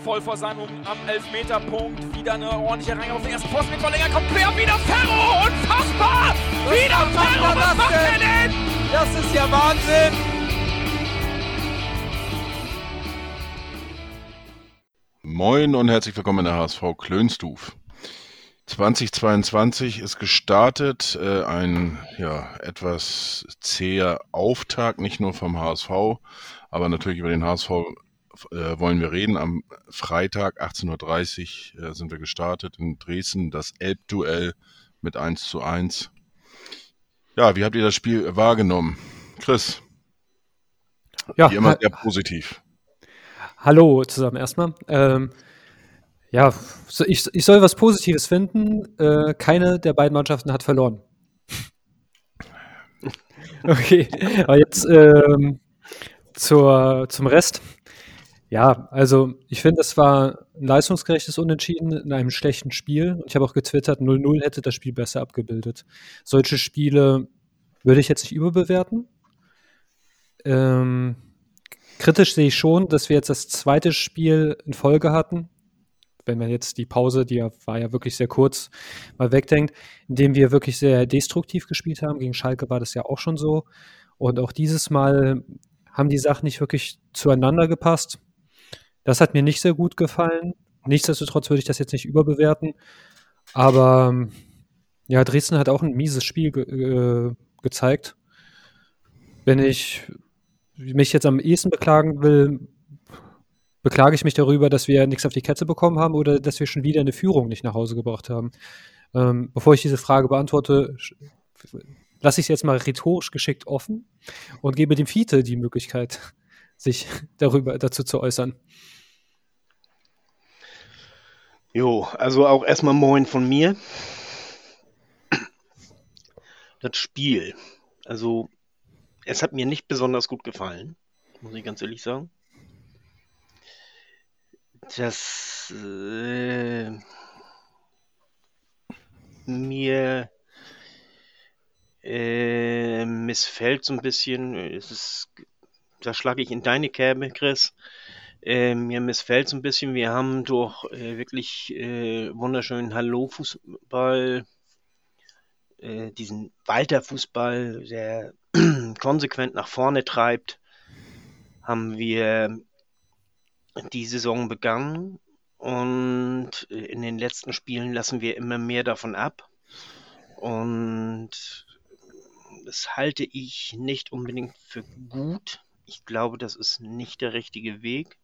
voll vor seinem am Elfmeterpunkt. Wieder eine ordentliche Reihe auf den ersten Posten mit Verlänger. Kommt quer, wieder Ferro! Unfassbar! Was wieder Ferro! Was macht er denn? Das ist ja Wahnsinn! Moin und herzlich willkommen in der HSV Klönstuf. 2022 ist gestartet, äh, ein ja, etwas zäher Auftakt, nicht nur vom HSV, aber natürlich über den HSV äh, wollen wir reden. Am Freitag 18.30 Uhr äh, sind wir gestartet in Dresden, das Elbduell mit 1 zu 1. Ja, wie habt ihr das Spiel wahrgenommen? Chris? Ja, wie immer sehr positiv. Hallo zusammen erstmal. Ähm, ja, ich, ich soll was Positives finden. Äh, keine der beiden Mannschaften hat verloren. okay, aber jetzt ähm, zur, zum Rest. Ja, also ich finde, es war ein leistungsgerechtes Unentschieden in einem schlechten Spiel. Ich habe auch getwittert, 0-0 hätte das Spiel besser abgebildet. Solche Spiele würde ich jetzt nicht überbewerten. Ähm, kritisch sehe ich schon, dass wir jetzt das zweite Spiel in Folge hatten. Wenn man jetzt die Pause, die ja, war ja wirklich sehr kurz, mal wegdenkt, in dem wir wirklich sehr destruktiv gespielt haben. Gegen Schalke war das ja auch schon so. Und auch dieses Mal haben die Sachen nicht wirklich zueinander gepasst. Das hat mir nicht sehr gut gefallen. Nichtsdestotrotz würde ich das jetzt nicht überbewerten. Aber ja, Dresden hat auch ein mieses Spiel ge äh, gezeigt. Wenn ich mich jetzt am ehesten beklagen will, beklage ich mich darüber, dass wir nichts auf die Kette bekommen haben oder dass wir schon wieder eine Führung nicht nach Hause gebracht haben. Ähm, bevor ich diese Frage beantworte, lasse ich es jetzt mal rhetorisch geschickt offen und gebe dem Fiete die Möglichkeit, sich darüber dazu zu äußern. Jo, also auch erstmal Moin von mir. Das Spiel, also es hat mir nicht besonders gut gefallen, muss ich ganz ehrlich sagen. Das äh, mir äh, missfällt so ein bisschen, es ist, da schlage ich in deine Kerbe, Chris. Äh, mir missfällt so ein bisschen, wir haben durch äh, wirklich äh, wunderschönen Hallo-Fußball, äh, diesen Walter-Fußball, der konsequent nach vorne treibt, haben wir die Saison begangen und in den letzten Spielen lassen wir immer mehr davon ab. Und das halte ich nicht unbedingt für gut. Ich glaube, das ist nicht der richtige Weg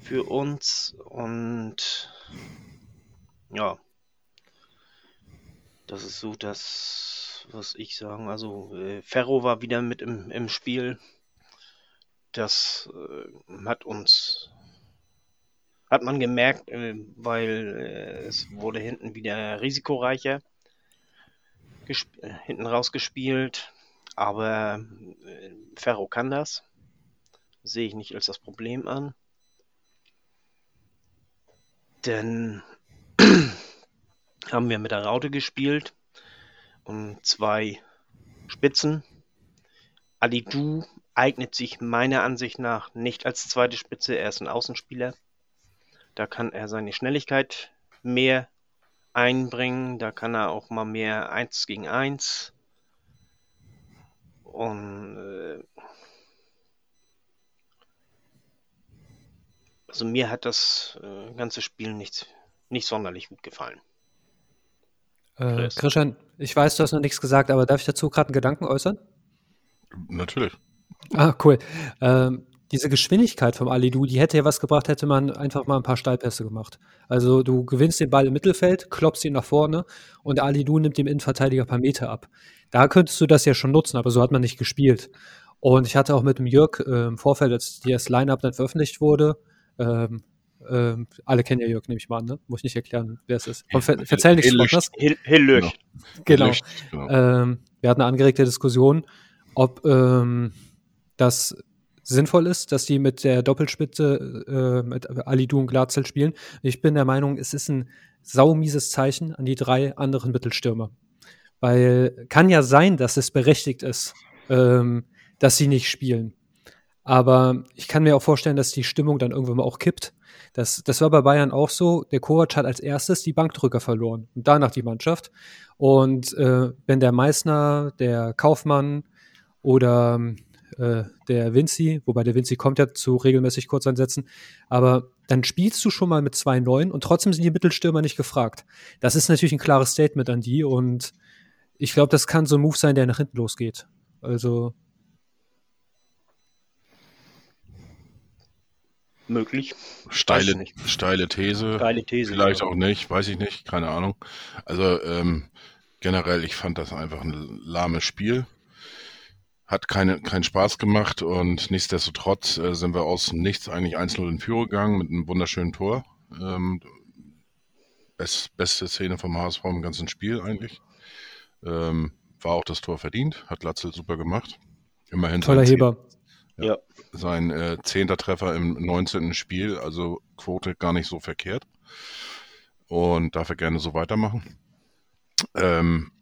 für uns und ja, das ist so das, was ich sagen. Also äh, Ferro war wieder mit im, im Spiel. Das äh, hat uns, hat man gemerkt, äh, weil äh, es wurde hinten wieder risikoreicher äh, hinten rausgespielt. Aber äh, Ferro kann das. Sehe ich nicht als das Problem an. Dann haben wir mit der Raute gespielt und zwei Spitzen. Alidu eignet sich meiner Ansicht nach nicht als zweite Spitze, er ist ein Außenspieler. Da kann er seine Schnelligkeit mehr einbringen, da kann er auch mal mehr 1 gegen 1. Und äh, Also mir hat das äh, ganze Spiel nicht, nicht sonderlich gut gefallen. Äh, Christian, ich weiß, du hast noch nichts gesagt, aber darf ich dazu gerade einen Gedanken äußern? Natürlich. Ah, cool. Ähm, diese Geschwindigkeit vom Alidu, die hätte ja was gebracht, hätte man einfach mal ein paar Steilpässe gemacht. Also du gewinnst den Ball im Mittelfeld, klopfst ihn nach vorne und der Alidu nimmt dem Innenverteidiger ein paar Meter ab. Da könntest du das ja schon nutzen, aber so hat man nicht gespielt. Und ich hatte auch mit dem Jörg äh, im Vorfeld, als das Line-Up dann veröffentlicht wurde, ähm, ähm, alle kennen ja Jörg, nehme ich mal an, ne? Muss ich nicht erklären, wer es ist. Von Ver Verzähl nichts Spotters. Hillöch. Genau. genau. Ähm, wir hatten eine angeregte Diskussion, ob ähm, das sinnvoll ist, dass die mit der Doppelspitze äh, mit Alidu und Glatzel spielen. Ich bin der Meinung, es ist ein saumieses Zeichen an die drei anderen Mittelstürmer. Weil kann ja sein, dass es berechtigt ist, ähm, dass sie nicht spielen. Aber ich kann mir auch vorstellen, dass die Stimmung dann irgendwann mal auch kippt. Das, das war bei Bayern auch so. Der Kovac hat als erstes die Bankdrücker verloren und danach die Mannschaft. Und äh, wenn der Meißner, der Kaufmann oder äh, der Vinci, wobei der Vinci kommt ja zu regelmäßig Kurzeinsätzen, aber dann spielst du schon mal mit zwei Neuen und trotzdem sind die Mittelstürmer nicht gefragt. Das ist natürlich ein klares Statement an die und ich glaube, das kann so ein Move sein, der nach hinten losgeht. Also Möglich. Steile, steile These. Steile These. Vielleicht ja. auch nicht, weiß ich nicht, keine Ahnung. Also ähm, generell, ich fand das einfach ein lahmes Spiel. Hat keine, keinen Spaß gemacht und nichtsdestotrotz äh, sind wir aus nichts eigentlich 1-0 in Führung gegangen mit einem wunderschönen Tor. Ähm, best, beste Szene vom HSV im ganzen Spiel eigentlich. Ähm, war auch das Tor verdient, hat Latzel super gemacht. Immerhin Toller Heber. Ja. Sein äh, zehnter Treffer im 19. Spiel, also Quote gar nicht so verkehrt. Und darf er gerne so weitermachen. Ähm,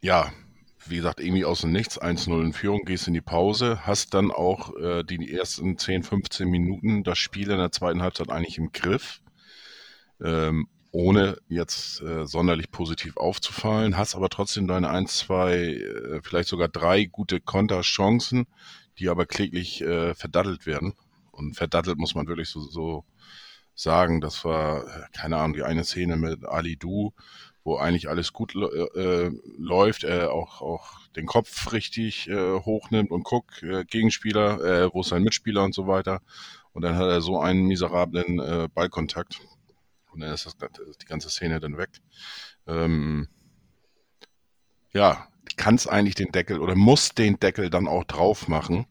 ja, wie gesagt, irgendwie aus dem Nichts, 1-0 in Führung, gehst in die Pause, hast dann auch äh, die ersten 10, 15 Minuten das Spiel in der zweiten Halbzeit eigentlich im Griff. Ähm, ohne jetzt äh, sonderlich positiv aufzufallen, hast aber trotzdem deine 1, 2, äh, vielleicht sogar drei gute Konterchancen, die aber kläglich äh, verdattelt werden. Und verdattelt muss man wirklich so, so sagen. Das war, äh, keine Ahnung, die eine Szene mit Ali Du, wo eigentlich alles gut äh, läuft, er auch, auch den Kopf richtig äh, hochnimmt und guckt, äh, Gegenspieler, äh, wo ist sein Mitspieler und so weiter. Und dann hat er so einen miserablen äh, Ballkontakt. Und dann ist das, die ganze Szene dann weg. Ähm, ja, kannst eigentlich den Deckel oder musst den Deckel dann auch drauf machen.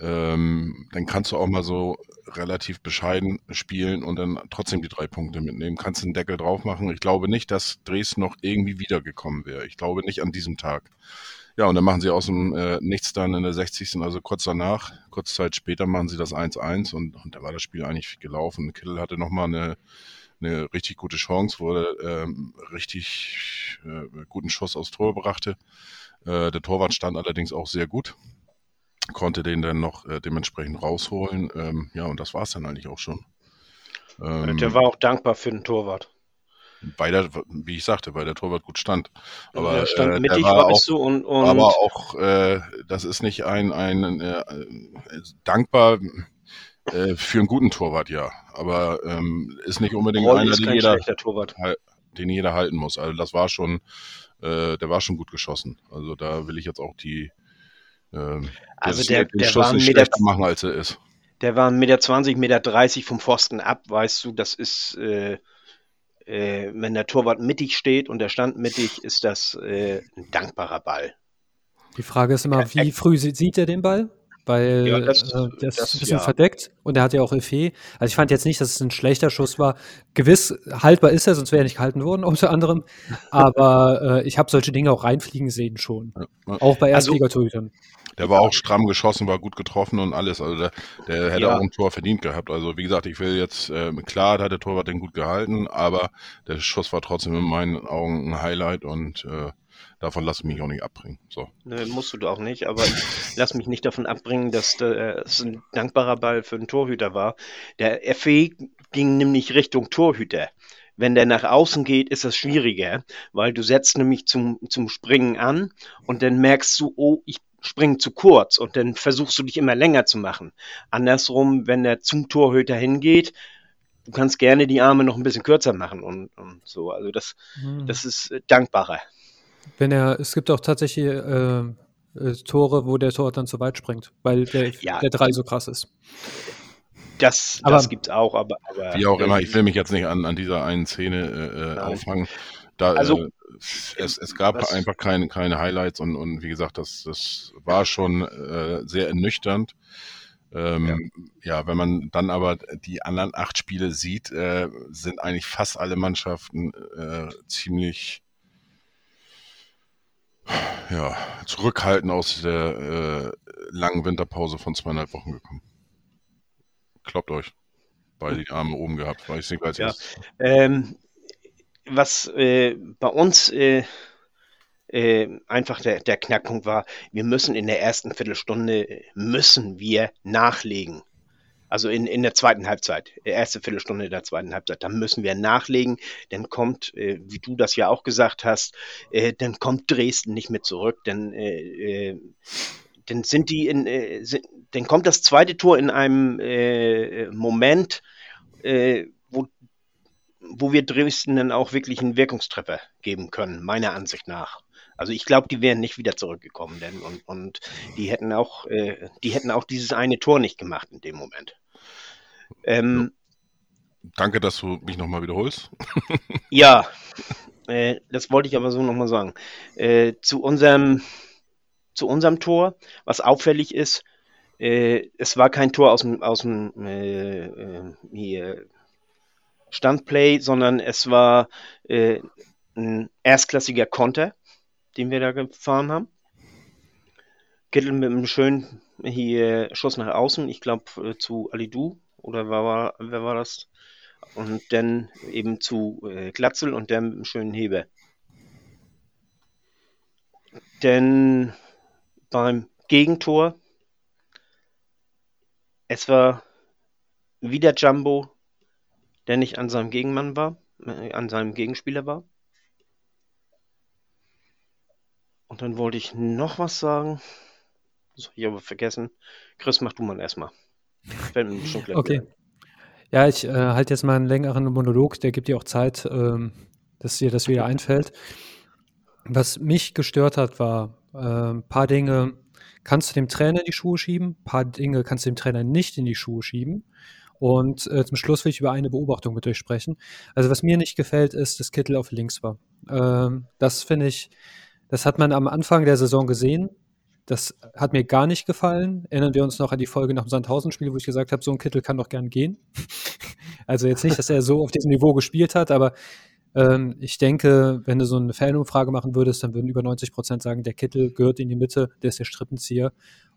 Ähm, dann kannst du auch mal so relativ bescheiden spielen und dann trotzdem die drei Punkte mitnehmen. Kannst den Deckel drauf machen. Ich glaube nicht, dass Dresden noch irgendwie wiedergekommen wäre. Ich glaube nicht an diesem Tag. Ja, und dann machen sie aus dem äh, Nichts dann in der 60. also kurz danach, kurz Zeit später machen sie das 1-1 und, und da war das Spiel eigentlich gelaufen. Kittel hatte nochmal eine eine richtig gute Chance, wurde ähm, richtig äh, guten Schuss aufs Tor brachte. Äh, der Torwart stand allerdings auch sehr gut, konnte den dann noch äh, dementsprechend rausholen. Ähm, ja, und das war es dann eigentlich auch schon. Ähm, der war auch dankbar für den Torwart. Weil der, wie ich sagte, weil der Torwart gut stand. Aber der stand äh, mittig, war auch, du und, und aber auch, äh, das ist nicht ein, ein äh, dankbar äh, für einen guten Torwart, ja. Aber ähm, ist nicht unbedingt Roll einer, ist kein jeder, Torwart. den jeder halten muss. Also das war schon, äh, der war schon gut geschossen. Also da will ich jetzt auch die äh, Also der- der Schuss war nicht Meter- schlechter machen, als er ist. Der war 1,20 Meter, 20, Meter 30 vom Pfosten ab, weißt du, das ist, äh, äh, wenn der Torwart mittig steht und der stand mittig, ist das äh, ein dankbarer Ball. Die Frage ist immer, wie früh sie- sieht er den Ball? Weil Ja, das- äh, der ist das ein bisschen ja. verdeckt und er hat ja auch Effet. Also ich fand jetzt nicht, dass es ein schlechter Schuss war. Gewiss haltbar ist er, sonst wäre er nicht gehalten worden, unter anderem. Aber äh, ich habe solche Dinge auch reinfliegen sehen schon. Ja. Auch bei Also- Erstligatorhütern. Der war auch stramm geschossen, war gut getroffen und alles. Also der, der hätte auch ein Tor verdient gehabt. Also wie gesagt, ich will jetzt, äh, klar, da hat der Torwart den gut gehalten, aber der Schuss war trotzdem in meinen Augen ein Highlight und äh, davon lasse ich mich auch nicht abbringen. So. Ne, musst du auch nicht, aber ich lass mich nicht davon abbringen, dass äh, es ein dankbarer Ball für einen Torhüter war. Der FE ging nämlich Richtung Torhüter. Wenn der nach außen geht, ist das schwieriger, weil du setzt nämlich zum, zum Springen an und dann merkst du, oh, ich springe zu kurz und dann versuchst du dich immer länger zu machen. Andersrum, wenn er zum Torhüter hingeht, du kannst gerne die Arme noch ein bisschen kürzer machen und, und so. Also das, Hm. das ist äh, dankbarer. Wenn er, es gibt auch tatsächlich äh, äh, Tore, wo der Tor dann zu weit springt, weil der, Ja. der Drall so krass ist. Das, Aber- das gibt's auch, aber, aber Wie auch immer, ich will mich jetzt nicht an, an dieser einen Szene äh, äh, auffangen. Da, Also- äh, es, es gab Was- einfach keine, keine Highlights und, und wie gesagt, das, das war schon äh, sehr ernüchternd. Ähm, ja. wenn man dann aber die anderen acht Spiele sieht, äh, sind eigentlich fast alle Mannschaften äh, ziemlich ja, zurückhaltend aus der äh, langen Winterpause von zweieinhalb Wochen gekommen. Kloppt euch. Beide die Arme oben gehabt, weiß nicht, weiß Ja. Ähm, was äh, bei uns äh, äh, einfach der, der Knackpunkt war, wir müssen in der ersten Viertelstunde, müssen wir nachlegen. Also in, in der zweiten Halbzeit, erste Viertelstunde der zweiten Halbzeit, da müssen wir nachlegen. Dann kommt, äh, wie du das ja auch gesagt hast, äh, dann kommt Dresden nicht mehr zurück. Dann, äh, äh dann sind die in, äh, sind, dann kommt das zweite Tor in einem äh, Moment, wo, wo wir Dresden dann auch wirklich einen Wirkungstreffer geben können, meiner Ansicht nach. Also ich glaube, die wären nicht wieder zurückgekommen, denn und, und die hätten auch, äh, die hätten auch dieses eine Tor nicht gemacht in dem Moment. Ähm, Danke, dass du mich nochmal wiederholst. ja, äh, das wollte ich aber so nochmal sagen. Äh, zu unserem zu unserem Tor, was auffällig ist, äh, es war kein Tor aus dem, aus dem äh, äh, hier Standplay, sondern es war äh, ein erstklassiger Konter den wir da gefahren haben. Kittel mit einem schönen hier Schuss nach außen, ich glaube zu Alidu oder wer war, wer war das? Und dann eben zu äh, Glatzel und dann mit einem schönen Heber. Denn beim Gegentor, es war wieder Jumbo, der nicht an seinem Gegenmann war, äh, an seinem Gegenspieler war. Und dann wollte ich noch was sagen. Das habe ich aber vergessen. Chris, mach du mal erstmal. Okay. Ja, ich äh, halte jetzt mal einen längeren Monolog, der gibt dir auch Zeit, ähm, dass dir das wieder einfällt. Was mich gestört hat, war ein äh, paar Dinge kannst du dem Trainer in die Schuhe schieben, ein paar Dinge kannst du dem Trainer nicht in die Schuhe schieben. Und äh, zum Schluss will ich über eine Beobachtung mit euch sprechen. Also was mir nicht gefällt, ist, dass Kittel auf links war. Ähm, das finde ich das hat man am Anfang der Saison gesehen. Das hat mir gar nicht gefallen. Erinnern wir uns noch an die Folge nach dem Sandhausen-Spiel, wo ich gesagt habe, so ein Kittel kann doch gern gehen. also jetzt nicht, dass er so auf diesem Niveau gespielt hat, aber ähm, ich denke, wenn du so eine Fanumfrage machen würdest, dann würden über 90 Prozent sagen, der Kittel gehört in die Mitte, der ist der Strippenzieher.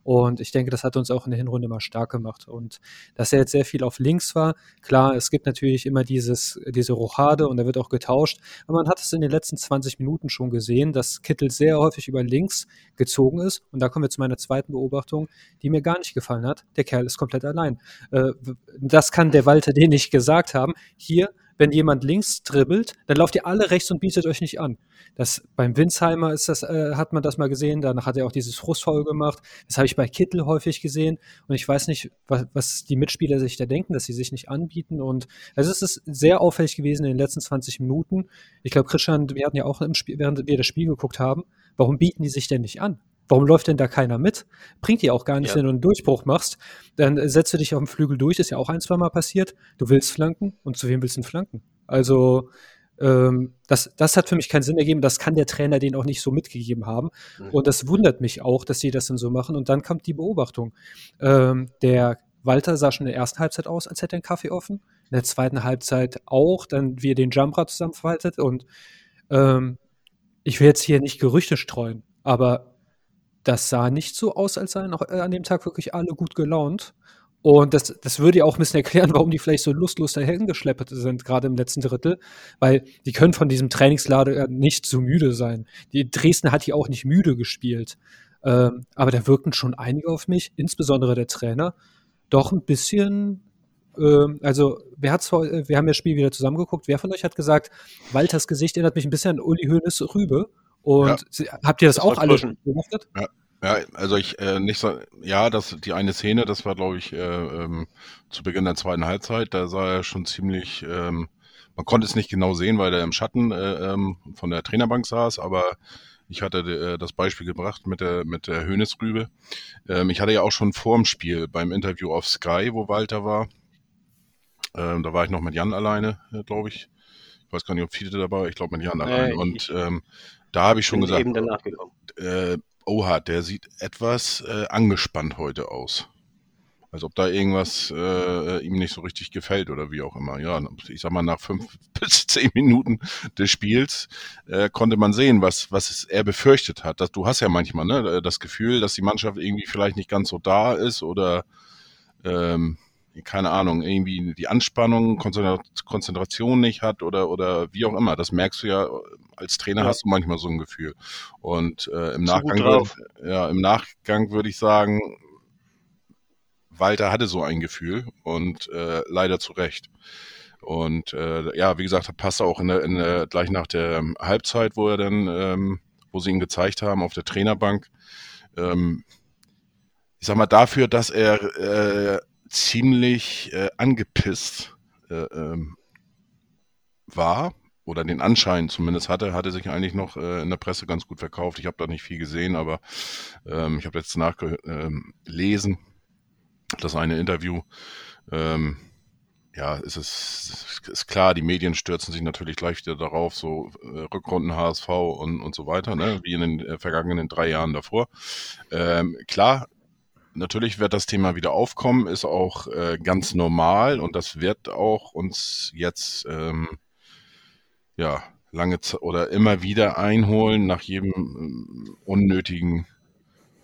Und ich denke, das hat uns auch in der Hinrunde mal stark gemacht. Und dass er jetzt sehr viel auf links war, klar, es gibt natürlich immer dieses, diese Rochade und da wird auch getauscht. Aber man hat es in den letzten 20 Minuten schon gesehen, dass Kittel sehr häufig über links gezogen ist. Und da kommen wir zu meiner zweiten Beobachtung, die mir gar nicht gefallen hat. Der Kerl ist komplett allein. Äh, das kann der Walter den nicht gesagt haben. Hier wenn jemand links dribbelt, dann lauft ihr alle rechts und bietet euch nicht an. Das, beim Winsheimer ist das, äh, hat man das mal gesehen, danach hat er auch dieses Frustfoul gemacht. Das habe ich bei Kittel häufig gesehen und ich weiß nicht, was, was die Mitspieler sich da denken, dass sie sich nicht anbieten und also es ist sehr auffällig gewesen in den letzten 20 Minuten. Ich glaube, Christian, wir hatten ja auch im Spiel, während wir das Spiel geguckt haben, warum bieten die sich denn nicht an? Warum läuft denn da keiner mit? Bringt dir auch gar nicht, ja. wenn du einen Durchbruch machst. Dann setzt du dich auf dem Flügel durch, ist ja auch ein, zwei Mal passiert. Du willst flanken und zu wem willst du flanken? Also, ähm, das, das hat für mich keinen Sinn ergeben. Das kann der Trainer den auch nicht so mitgegeben haben. Mhm. Und das wundert mich auch, dass die das dann so machen. Und dann kommt die Beobachtung. Ähm, der Walter sah schon in der ersten Halbzeit aus, als hätte er einen Kaffee offen. In der zweiten Halbzeit auch, dann wie er den Jumper zusammenfaltet. Und ähm, ich will jetzt hier nicht Gerüchte streuen, aber das sah nicht so aus, als seien auch, äh, an dem Tag wirklich alle gut gelaunt. Und das, das würde ja auch ein bisschen erklären, warum die vielleicht so lustlos dahin geschleppert sind, gerade im letzten Drittel. Weil die können von diesem Trainingslader nicht so müde sein. Die Dresden hat hier auch nicht müde gespielt. Ähm, aber da wirkten schon einige auf mich, insbesondere der Trainer, doch ein bisschen. Ähm, also, wer hat's, wir haben das Spiel wieder zusammengeguckt. Wer von euch hat gesagt, Walters Gesicht erinnert mich ein bisschen an Uli Hoeneß Rübe? Und ja. habt ihr das, das auch alle beobachtet? Ja. Ja, also ich äh, nicht so, ja, das die eine Szene, das war glaube ich äh, ähm, zu Beginn der zweiten Halbzeit, da sah er schon ziemlich, ähm, man konnte es nicht genau sehen, weil er im Schatten äh, ähm, von der Trainerbank saß, aber ich hatte äh, das Beispiel gebracht mit der mit der Höhnesrübe. Ähm, ich hatte ja auch schon vor dem Spiel beim Interview auf Sky, wo Walter war, ähm, da war ich noch mit Jan alleine, äh, glaube ich. Ich weiß gar nicht, ob viele dabei, war, ich glaube mit Jan alleine. und ähm, da habe ich schon gesagt, eben danach gekommen. Äh, oha, der sieht etwas äh, angespannt heute aus. Als ob da irgendwas äh, ihm nicht so richtig gefällt oder wie auch immer. Ja, ich sag mal, nach fünf bis zehn Minuten des Spiels äh, konnte man sehen, was, was er befürchtet hat. Das, du hast ja manchmal ne, das Gefühl, dass die Mannschaft irgendwie vielleicht nicht ganz so da ist oder ähm, keine Ahnung, irgendwie die Anspannung, Konzentration nicht hat oder, oder wie auch immer. Das merkst du ja, als Trainer ja. hast du manchmal so ein Gefühl. Und äh, im, Nachgang würd, ja, im Nachgang würde ich sagen, Walter hatte so ein Gefühl und äh, leider zu Recht. Und äh, ja, wie gesagt, passt auch in der, in der, gleich nach der Halbzeit, wo er dann, ähm, wo sie ihn gezeigt haben auf der Trainerbank. Ähm, ich sag mal, dafür, dass er äh, ziemlich äh, angepisst äh, ähm, war, oder den Anschein zumindest hatte, hatte sich eigentlich noch äh, in der Presse ganz gut verkauft. Ich habe da nicht viel gesehen, aber ähm, ich habe jetzt nachgelesen, ähm, das eine Interview. Ähm, ja, es ist, ist klar, die Medien stürzen sich natürlich gleich wieder darauf, so äh, Rückrunden HSV und, und so weiter, ne, wie in den äh, vergangenen drei Jahren davor. Ähm, klar, natürlich wird das Thema wieder aufkommen, ist auch äh, ganz normal und das wird auch uns jetzt ähm, ja lange oder immer wieder einholen nach jedem ähm, unnötigen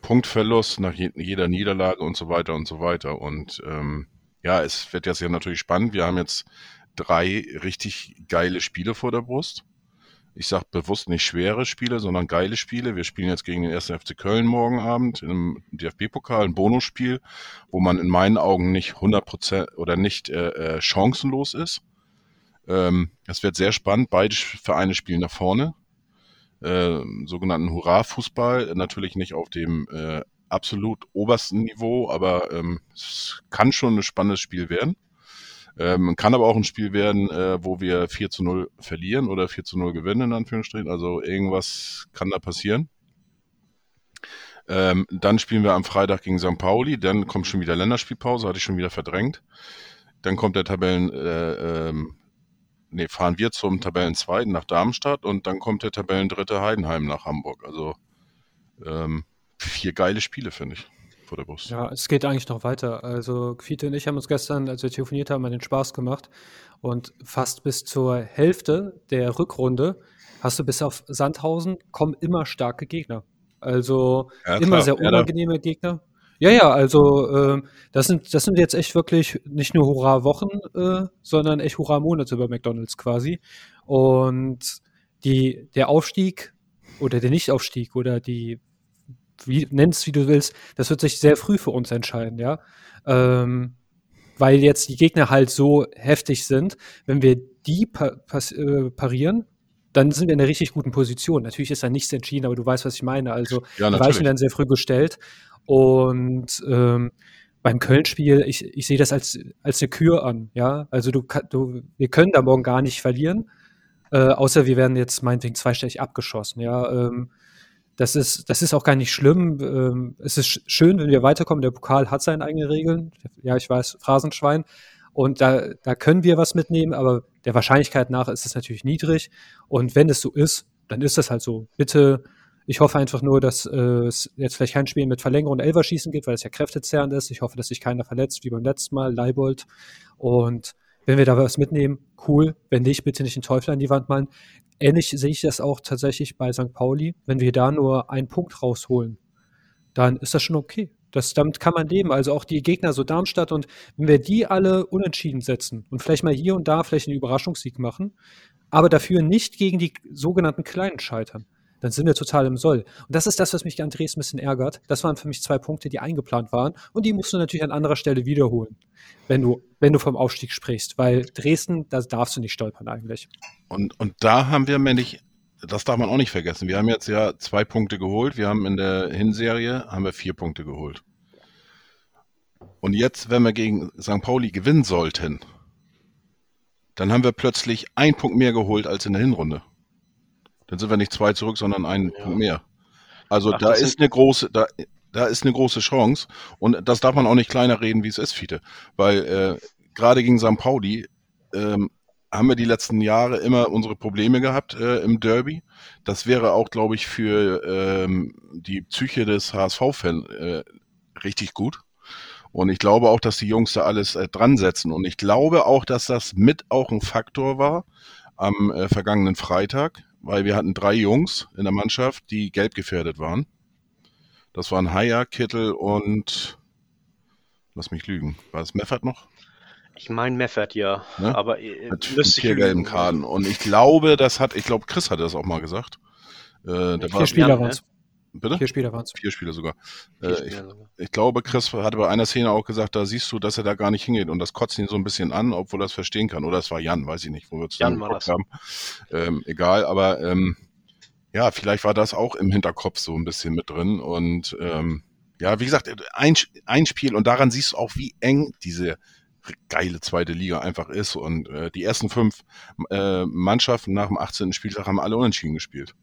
Punktverlust, nach je jeder Niederlage und so weiter und so weiter. Und ähm, ja, es wird jetzt ja natürlich spannend. Wir haben jetzt drei richtig geile Spiele vor der Brust. Ich sage bewusst nicht schwere Spiele, sondern geile Spiele. Wir spielen jetzt gegen den 1. FC Köln morgen Abend im DFB-Pokal, ein Bonusspiel, wo man in meinen Augen nicht 100% oder nicht äh, äh, chancenlos ist. Ähm, es wird sehr spannend. Beide Vereine spielen nach vorne. Äh, sogenannten Hurra-Fußball. Natürlich nicht auf dem äh, absolut obersten Niveau, aber ähm, es kann schon ein spannendes Spiel werden. Ähm, kann aber auch ein Spiel werden, äh, wo wir 4 zu 0 verlieren oder 4 zu 0 gewinnen, in Anführungsstrichen. Also irgendwas kann da passieren. Ähm, dann spielen wir am Freitag gegen St. Pauli, dann kommt schon wieder Länderspielpause, hatte ich schon wieder verdrängt. Dann kommt der Tabellen, äh, ähm, nee, fahren wir zum Tabellenzweiten nach Darmstadt und dann kommt der Tabellendritte Heidenheim nach Hamburg. Also ähm, vier geile Spiele, finde ich, vor der Brust. Ja, es geht eigentlich noch weiter. Also Quite und ich haben uns gestern, als wir telefoniert haben, den Spaß gemacht und fast bis zur Hälfte der Rückrunde hast du bis auf Sandhausen kommen immer starke Gegner. Also ja, immer sehr unangenehme ja, Gegner. Ja, ja, also äh, das, sind, das sind jetzt echt wirklich nicht nur Hurra-Wochen, äh, sondern echt Hurra-Monate bei McDonalds quasi. Und die, der Aufstieg oder der Nichtaufstieg oder die wie, nennst, wie du willst, das wird sich sehr früh für uns entscheiden, ja. Ähm, weil jetzt die Gegner halt so heftig sind, wenn wir die pa äh, parieren, dann sind wir in einer richtig guten Position. Natürlich ist da nichts entschieden, aber du weißt, was ich meine. Also ja, die Weichen werden sehr früh gestellt. Und ähm, beim Köln-Spiel, ich, ich sehe das als, als eine Kür an, ja. Also du, du, wir können da morgen gar nicht verlieren, äh, außer wir werden jetzt meinetwegen zweistellig abgeschossen, ja. Ähm, das ist, das ist auch gar nicht schlimm. Ähm, es ist schön, wenn wir weiterkommen. Der Pokal hat seine eigenen Regeln. Ja, ich weiß, Phrasenschwein. Und da, da können wir was mitnehmen, aber der Wahrscheinlichkeit nach ist es natürlich niedrig. Und wenn es so ist, dann ist das halt so. Bitte, ich hoffe einfach nur, dass äh, es jetzt vielleicht kein Spiel mit Verlängerung und Elverschießen gibt, weil es ja kräftezerrend ist. Ich hoffe, dass sich keiner verletzt, wie beim letzten Mal, Leibold. Und wenn wir da was mitnehmen, cool. Wenn nicht, bitte nicht den Teufel an die Wand malen. Ähnlich sehe ich das auch tatsächlich bei St. Pauli. Wenn wir da nur einen Punkt rausholen, dann ist das schon okay. Das, damit kann man leben. Also auch die Gegner, so Darmstadt, und wenn wir die alle unentschieden setzen und vielleicht mal hier und da vielleicht einen Überraschungssieg machen, aber dafür nicht gegen die sogenannten Kleinen scheitern, dann sind wir total im Soll. Und das ist das, was mich an Dresden ein bisschen ärgert. Das waren für mich zwei Punkte, die eingeplant waren. Und die musst du natürlich an anderer Stelle wiederholen, wenn du, wenn du vom Aufstieg sprichst. Weil Dresden, da darfst du nicht stolpern eigentlich. Und, und da haben wir nämlich, das darf man auch nicht vergessen. Wir haben jetzt ja zwei Punkte geholt. Wir haben in der Hinserie haben wir vier Punkte geholt. Und jetzt, wenn wir gegen St. Pauli gewinnen sollten, dann haben wir plötzlich einen Punkt mehr geholt als in der Hinrunde. Dann sind wir nicht zwei zurück, sondern einen ja. Punkt mehr. Also Ach, da ist eine große, da, da ist eine große Chance. Und das darf man auch nicht kleiner reden, wie es ist, Fiete. Weil äh, gerade gegen St. Pauli ähm, haben wir die letzten Jahre immer unsere Probleme gehabt äh, im Derby. Das wäre auch, glaube ich, für ähm, die Psyche des HSV-Fans äh, richtig gut. Und ich glaube auch, dass die Jungs da alles äh, dran setzen. Und ich glaube auch, dass das mit auch ein Faktor war am äh, vergangenen Freitag, weil wir hatten drei Jungs in der Mannschaft, die gelb gefährdet waren. Das waren Haya, Kittel und Lass mich lügen. War es Meffert noch? Ich meine Meffert, ja. Ne? Aber äh, Mit vier gelben. Karten. Und ich glaube, das hat, ich glaube, Chris hatte das auch mal gesagt. Äh, der war, Vier Spieler Jan, waren es. Bitte? Vier Spieler waren es. Vier Spieler sogar. Vier Äh, ich, sogar. ich glaube, Chris hatte bei einer Szene auch gesagt, da siehst du, dass er da gar nicht hingeht. Und das kotzt ihn so ein bisschen an, obwohl er es verstehen kann. Oder es war Jan, weiß ich nicht, wo wir zusammen Jan war das. haben. Ähm, egal, aber ähm, ja, vielleicht war das auch im Hinterkopf so ein bisschen mit drin. Und ähm, ja, wie gesagt, ein, ein Spiel und daran siehst du auch, wie eng diese geile zweite Liga einfach ist. Und äh, die ersten fünf äh, Mannschaften nach dem 18. Spieltag haben alle unentschieden gespielt.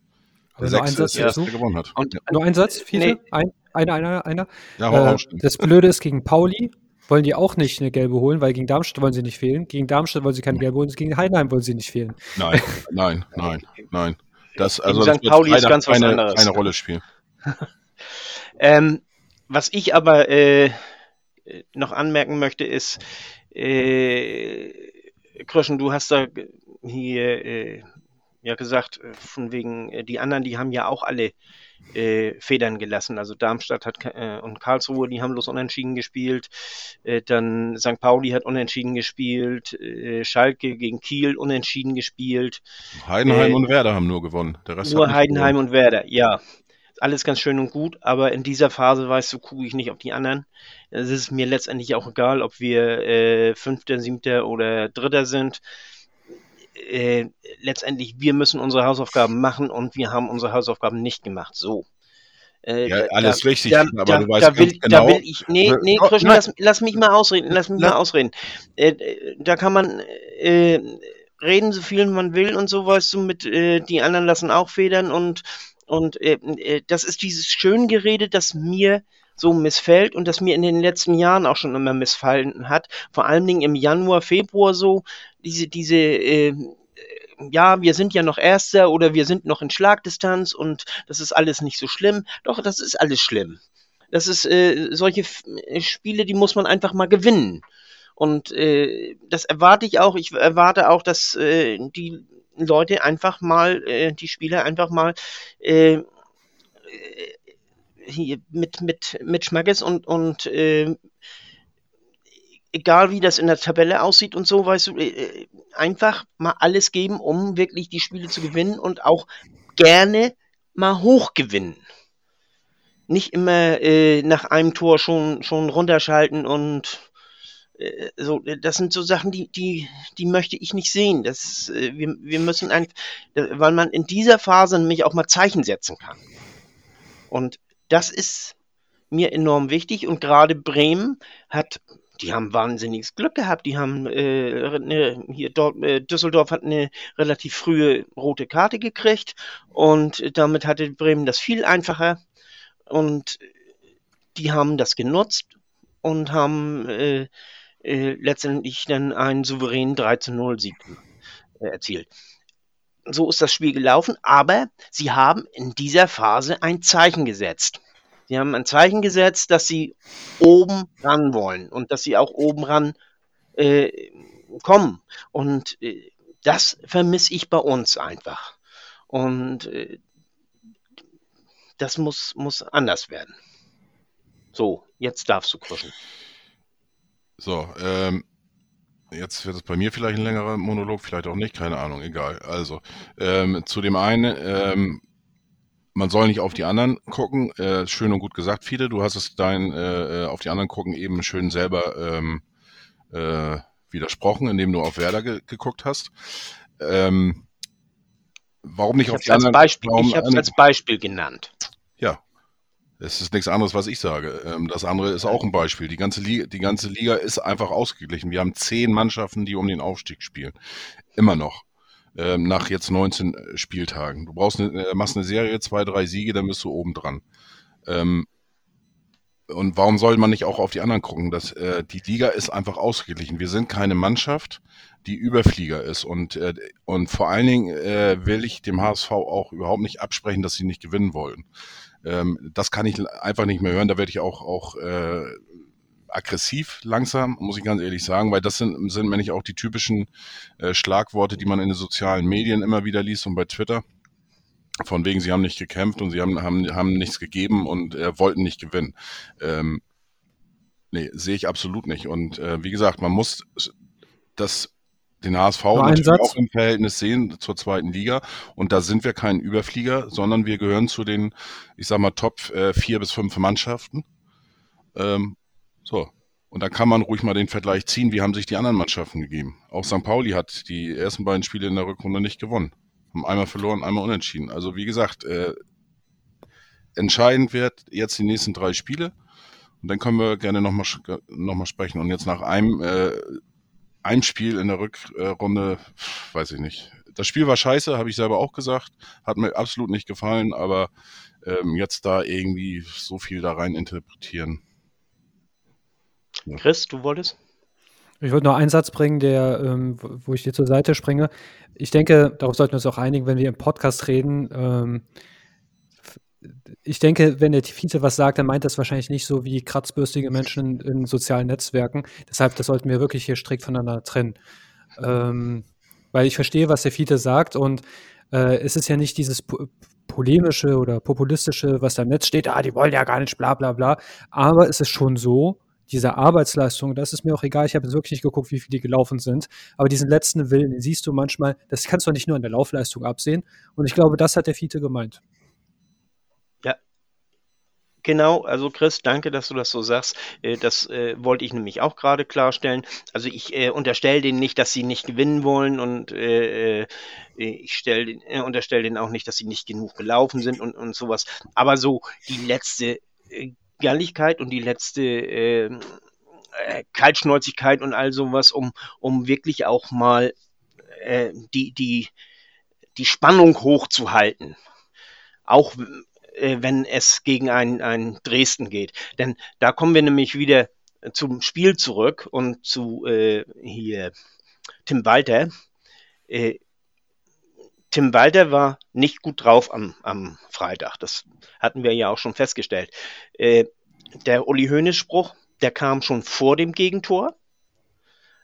Aber Der nur ein Satz ist der erste, gewonnen hat. Und ja, Nur ein Satz, Fiete? Nee. Ein, einer, einer, einer. ja Äh, das Blöde ist, gegen Pauli wollen die auch nicht eine gelbe holen, weil gegen Darmstadt wollen sie nicht fehlen. Gegen Darmstadt wollen sie keine gelbe holen, gegen Heidenheim wollen sie nicht fehlen. Nein, nein, nein, nein. Das, Gegen also, St. das wird Pauli ist ganz was keine, anderes. keine Rolle spielen. Ähm, was ich aber äh, noch anmerken möchte, ist, äh, Kröschen, du hast da hier äh, ja gesagt, äh, von wegen, äh, die anderen, die haben ja auch alle äh, Federn gelassen. Also Darmstadt hat äh, und Karlsruhe, die haben bloß unentschieden gespielt. Äh, dann St. Pauli hat unentschieden gespielt. Äh, Schalke gegen Kiel unentschieden gespielt. Heidenheim und Werder haben nur gewonnen. Der Rest hat Nur Heidenheim gewonnen. und Werder, ja. Alles ganz schön und gut, aber in dieser Phase weißt du, gucke ich nicht auf die anderen. Es ist mir letztendlich auch egal, ob wir Fünfter, Siebter oder Dritter sind. Äh, letztendlich, wir müssen unsere Hausaufgaben machen und wir haben unsere Hausaufgaben nicht gemacht. So. Äh, Ja, alles da, richtig, da, aber da, du weißt da will, genau. Da will ich, nee, nee, Oh, Christian, nein. lass, lass mich mal ausreden, lass mich La- mal ausreden. Äh, äh, da kann man äh, reden, so viel man will und so, weißt du, mit äh, die anderen lassen auch Federn und und äh, äh, das ist dieses Schöngerede, das mir so missfällt und das mir in den letzten Jahren auch schon immer missfallen hat. Vor allen Dingen im Januar, Februar so, diese, diese, äh, ja, wir sind ja noch Erster oder wir sind noch in Schlagdistanz und das ist alles nicht so schlimm. Doch, das ist alles schlimm. Das ist äh, solche F äh, Spiele, die muss man einfach mal gewinnen. Und äh, das erwarte ich auch. Ich erwarte auch, dass äh, die Leute einfach mal, äh, die Spieler einfach mal äh, äh, hier mit, mit, mit Schmackes und, und äh, egal wie das in der Tabelle aussieht und so, weißt du, äh, einfach mal alles geben, um wirklich die Spiele zu gewinnen und auch gerne mal hoch gewinnen. Nicht immer äh, nach einem Tor schon, schon runterschalten und äh, so, das sind so Sachen, die, die, die möchte ich nicht sehen. Das, äh, wir, wir müssen einfach, weil man in dieser Phase nämlich auch mal Zeichen setzen kann. Und das ist mir enorm wichtig und gerade Bremen hat, die haben wahnsinniges Glück gehabt. Die haben äh, ne, hier dort, äh, Düsseldorf hat eine relativ frühe rote Karte gekriegt und damit hatte Bremen das viel einfacher und die haben das genutzt und haben äh, äh, letztendlich dann einen souveränen 3 zu 0 Sieg äh, erzielt. So ist das Spiel gelaufen, aber sie haben in dieser Phase ein Zeichen gesetzt. Sie haben ein Zeichen gesetzt, dass sie oben ran wollen und dass sie auch oben ran äh, kommen. Und äh, das vermisse ich bei uns einfach. Und äh, das muss, muss anders werden. So, jetzt darfst du kuschen. So, ähm, jetzt wird es bei mir vielleicht ein längerer Monolog, vielleicht auch nicht, keine Ahnung, egal. Also, ähm, zu dem einen, ähm, man soll nicht auf die anderen gucken. Äh, schön und gut gesagt, Fiete. Du hast es dein äh, auf die anderen gucken eben schön selber ähm, äh, widersprochen, indem du auf Werder ge geguckt hast. Ähm, warum nicht Ich auf habe die es anderen? Beispiel, ich hab's andere- als Beispiel genannt. ja, es ist nichts anderes, was ich sage. Ähm, das andere ist auch ein Beispiel. Die ganze, Liga, die ganze Liga ist einfach ausgeglichen. Wir haben zehn Mannschaften, die um den Aufstieg spielen. Immer noch. Ähm, nach jetzt 19 Spieltagen. Du brauchst eine, äh, machst eine Serie, zwei, drei Siege, dann bist du oben dran. Ähm, und warum soll man nicht auch auf die anderen gucken? Das, äh, die Liga ist einfach ausgeglichen. Wir sind keine Mannschaft, die Überflieger ist. Und, äh, und vor allen Dingen äh, will ich dem HSV auch überhaupt nicht absprechen, dass sie nicht gewinnen wollen. Ähm, das kann ich einfach nicht mehr hören. Da werde ich auch, auch äh, aggressiv langsam, muss ich ganz ehrlich sagen, weil das sind, sind nämlich auch die typischen äh, Schlagworte, die man in den sozialen Medien immer wieder liest und bei Twitter. Von wegen, sie haben nicht gekämpft und sie haben, haben, haben nichts gegeben und äh, wollten nicht gewinnen. Ähm, Nee, sehe ich absolut nicht. Und äh, wie gesagt, man muss das den HSV natürlich Satz. auch im Verhältnis sehen zur zweiten Liga. Und da sind wir kein Überflieger, sondern wir gehören zu den, ich sag mal, Top äh, vier bis fünf Mannschaften. Ähm, so. Und da kann man ruhig mal den Vergleich ziehen, wie haben sich die anderen Mannschaften gegeben. Auch St. Pauli hat die ersten beiden Spiele in der Rückrunde nicht gewonnen. Haben einmal verloren, einmal unentschieden. Also wie gesagt, äh, entscheidend wird jetzt die nächsten drei Spiele. Und dann können wir gerne nochmal noch mal sprechen. Und jetzt nach einem, äh, einem Spiel in der Rückrunde, weiß ich nicht. Das Spiel war scheiße, habe ich selber auch gesagt. Hat mir absolut nicht gefallen, aber ähm, jetzt da irgendwie so viel da rein interpretieren. Chris, du wolltest? Ich wollte noch einen Satz bringen, der, ähm, wo ich dir zur Seite springe. Ich denke, darauf sollten wir uns auch einigen, wenn wir im Podcast reden. Ähm, ich denke, wenn der Vize was sagt, dann meint das wahrscheinlich nicht so wie kratzbürstige Menschen in sozialen Netzwerken. Deshalb, das sollten wir wirklich hier strikt voneinander trennen. Ähm, weil ich verstehe, was der Vize sagt und äh, es ist ja nicht dieses po polemische oder populistische, was da im Netz steht, ah, die wollen ja gar nicht, bla bla bla. Aber es ist schon so, diese Arbeitsleistung, das ist mir auch egal, ich habe jetzt wirklich nicht geguckt, wie viele die gelaufen sind, aber diesen letzten Willen, den siehst du manchmal, das kannst du nicht nur an der Laufleistung absehen. Und ich glaube, das hat der Fiete gemeint. Ja. Genau, also Chris, danke, dass du das so sagst. Äh, Das äh, wollte ich nämlich auch gerade klarstellen. Also ich äh, unterstelle denen nicht, dass sie nicht gewinnen wollen und äh, äh, ich stell, äh, unterstelle denen auch nicht, dass sie nicht genug gelaufen sind und, und sowas. Aber so die letzte äh, Galligkeit und die letzte äh, äh, Kaltschnäuzigkeit und all sowas, um, um wirklich auch mal äh, die, die, die Spannung hochzuhalten. Auch äh, wenn es gegen ein, ein Dresden geht. Denn da kommen wir nämlich wieder zum Spiel zurück und zu äh, hier Tim Walter. Tim Walter war nicht gut drauf am, am Freitag. Das hatten wir ja auch schon festgestellt. Äh, der Uli Hoeneß-Spruch, der kam schon vor dem Gegentor.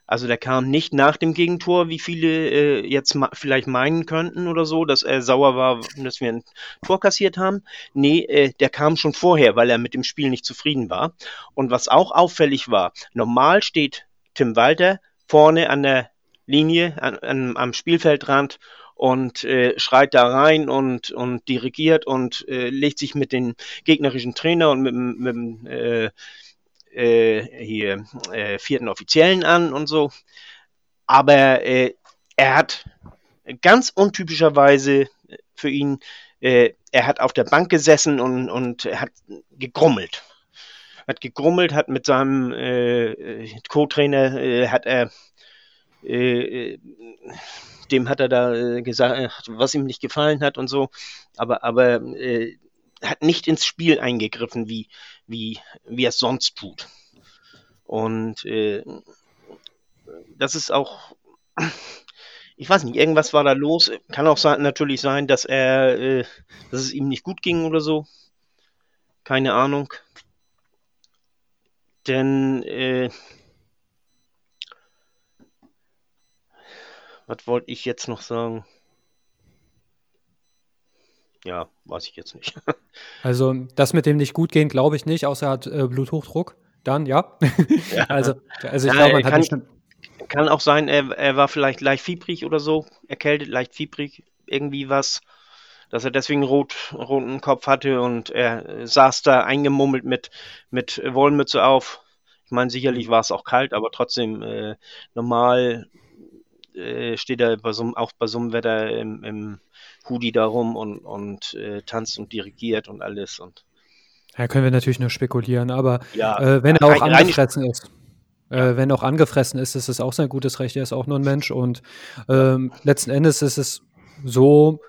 Also der kam nicht nach dem Gegentor, wie viele äh, jetzt vielleicht meinen könnten oder so, dass er sauer war, dass wir ein Tor kassiert haben. Nee, äh, der kam schon vorher, weil er mit dem Spiel nicht zufrieden war. Und was auch auffällig war, normal steht Tim Walter vorne an der Linie, an, an, am Spielfeldrand und äh, schreit da rein und, und dirigiert und äh, legt sich mit den gegnerischen Trainer und mit, dem- mit dem äh, äh, hier äh, vierten Offiziellen an und so. Aber äh, er hat ganz untypischerweise für ihn, er hat auf der Bank gesessen und, und hat gegrummelt. Hat gegrummelt, hat mit seinem Co-Trainer, hat er dem hat er da äh, gesagt, was ihm nicht gefallen hat und so, aber, aber äh, hat nicht ins Spiel eingegriffen, wie, wie, wie er es sonst tut. Und äh, das ist auch, ich weiß nicht, irgendwas war da los. Kann auch sein, natürlich sein, dass er, äh, dass es ihm nicht gut ging oder so. Keine Ahnung. Denn, äh, was wollte ich jetzt noch sagen? Ja, weiß ich jetzt nicht. Also das mit dem nicht gut gehen, glaube ich nicht, außer er hat äh, Bluthochdruck. Dann ja. also, also ich Ja, glaube, man er hat kann- bestimmt. Kann auch sein, er, er war vielleicht leicht fiebrig oder so, erkältet, leicht fiebrig, irgendwie was, dass er deswegen rot, roten Kopf hatte und er äh, saß da eingemummelt mit, mit Wollmütze auf. Ich meine, sicherlich war es auch kalt, aber trotzdem äh, normal äh, steht er bei so, auch bei so einem Wetter im, im Hoodie da rum und, und äh, tanzt und dirigiert und alles. Und Ja, können wir natürlich nur spekulieren, aber ja, äh, wenn er auch angefressen ist. Äh, wenn er auch angefressen ist, ist es auch sein gutes Recht. Er ist auch nur ein Mensch. Und ähm, letzten Endes ist es so,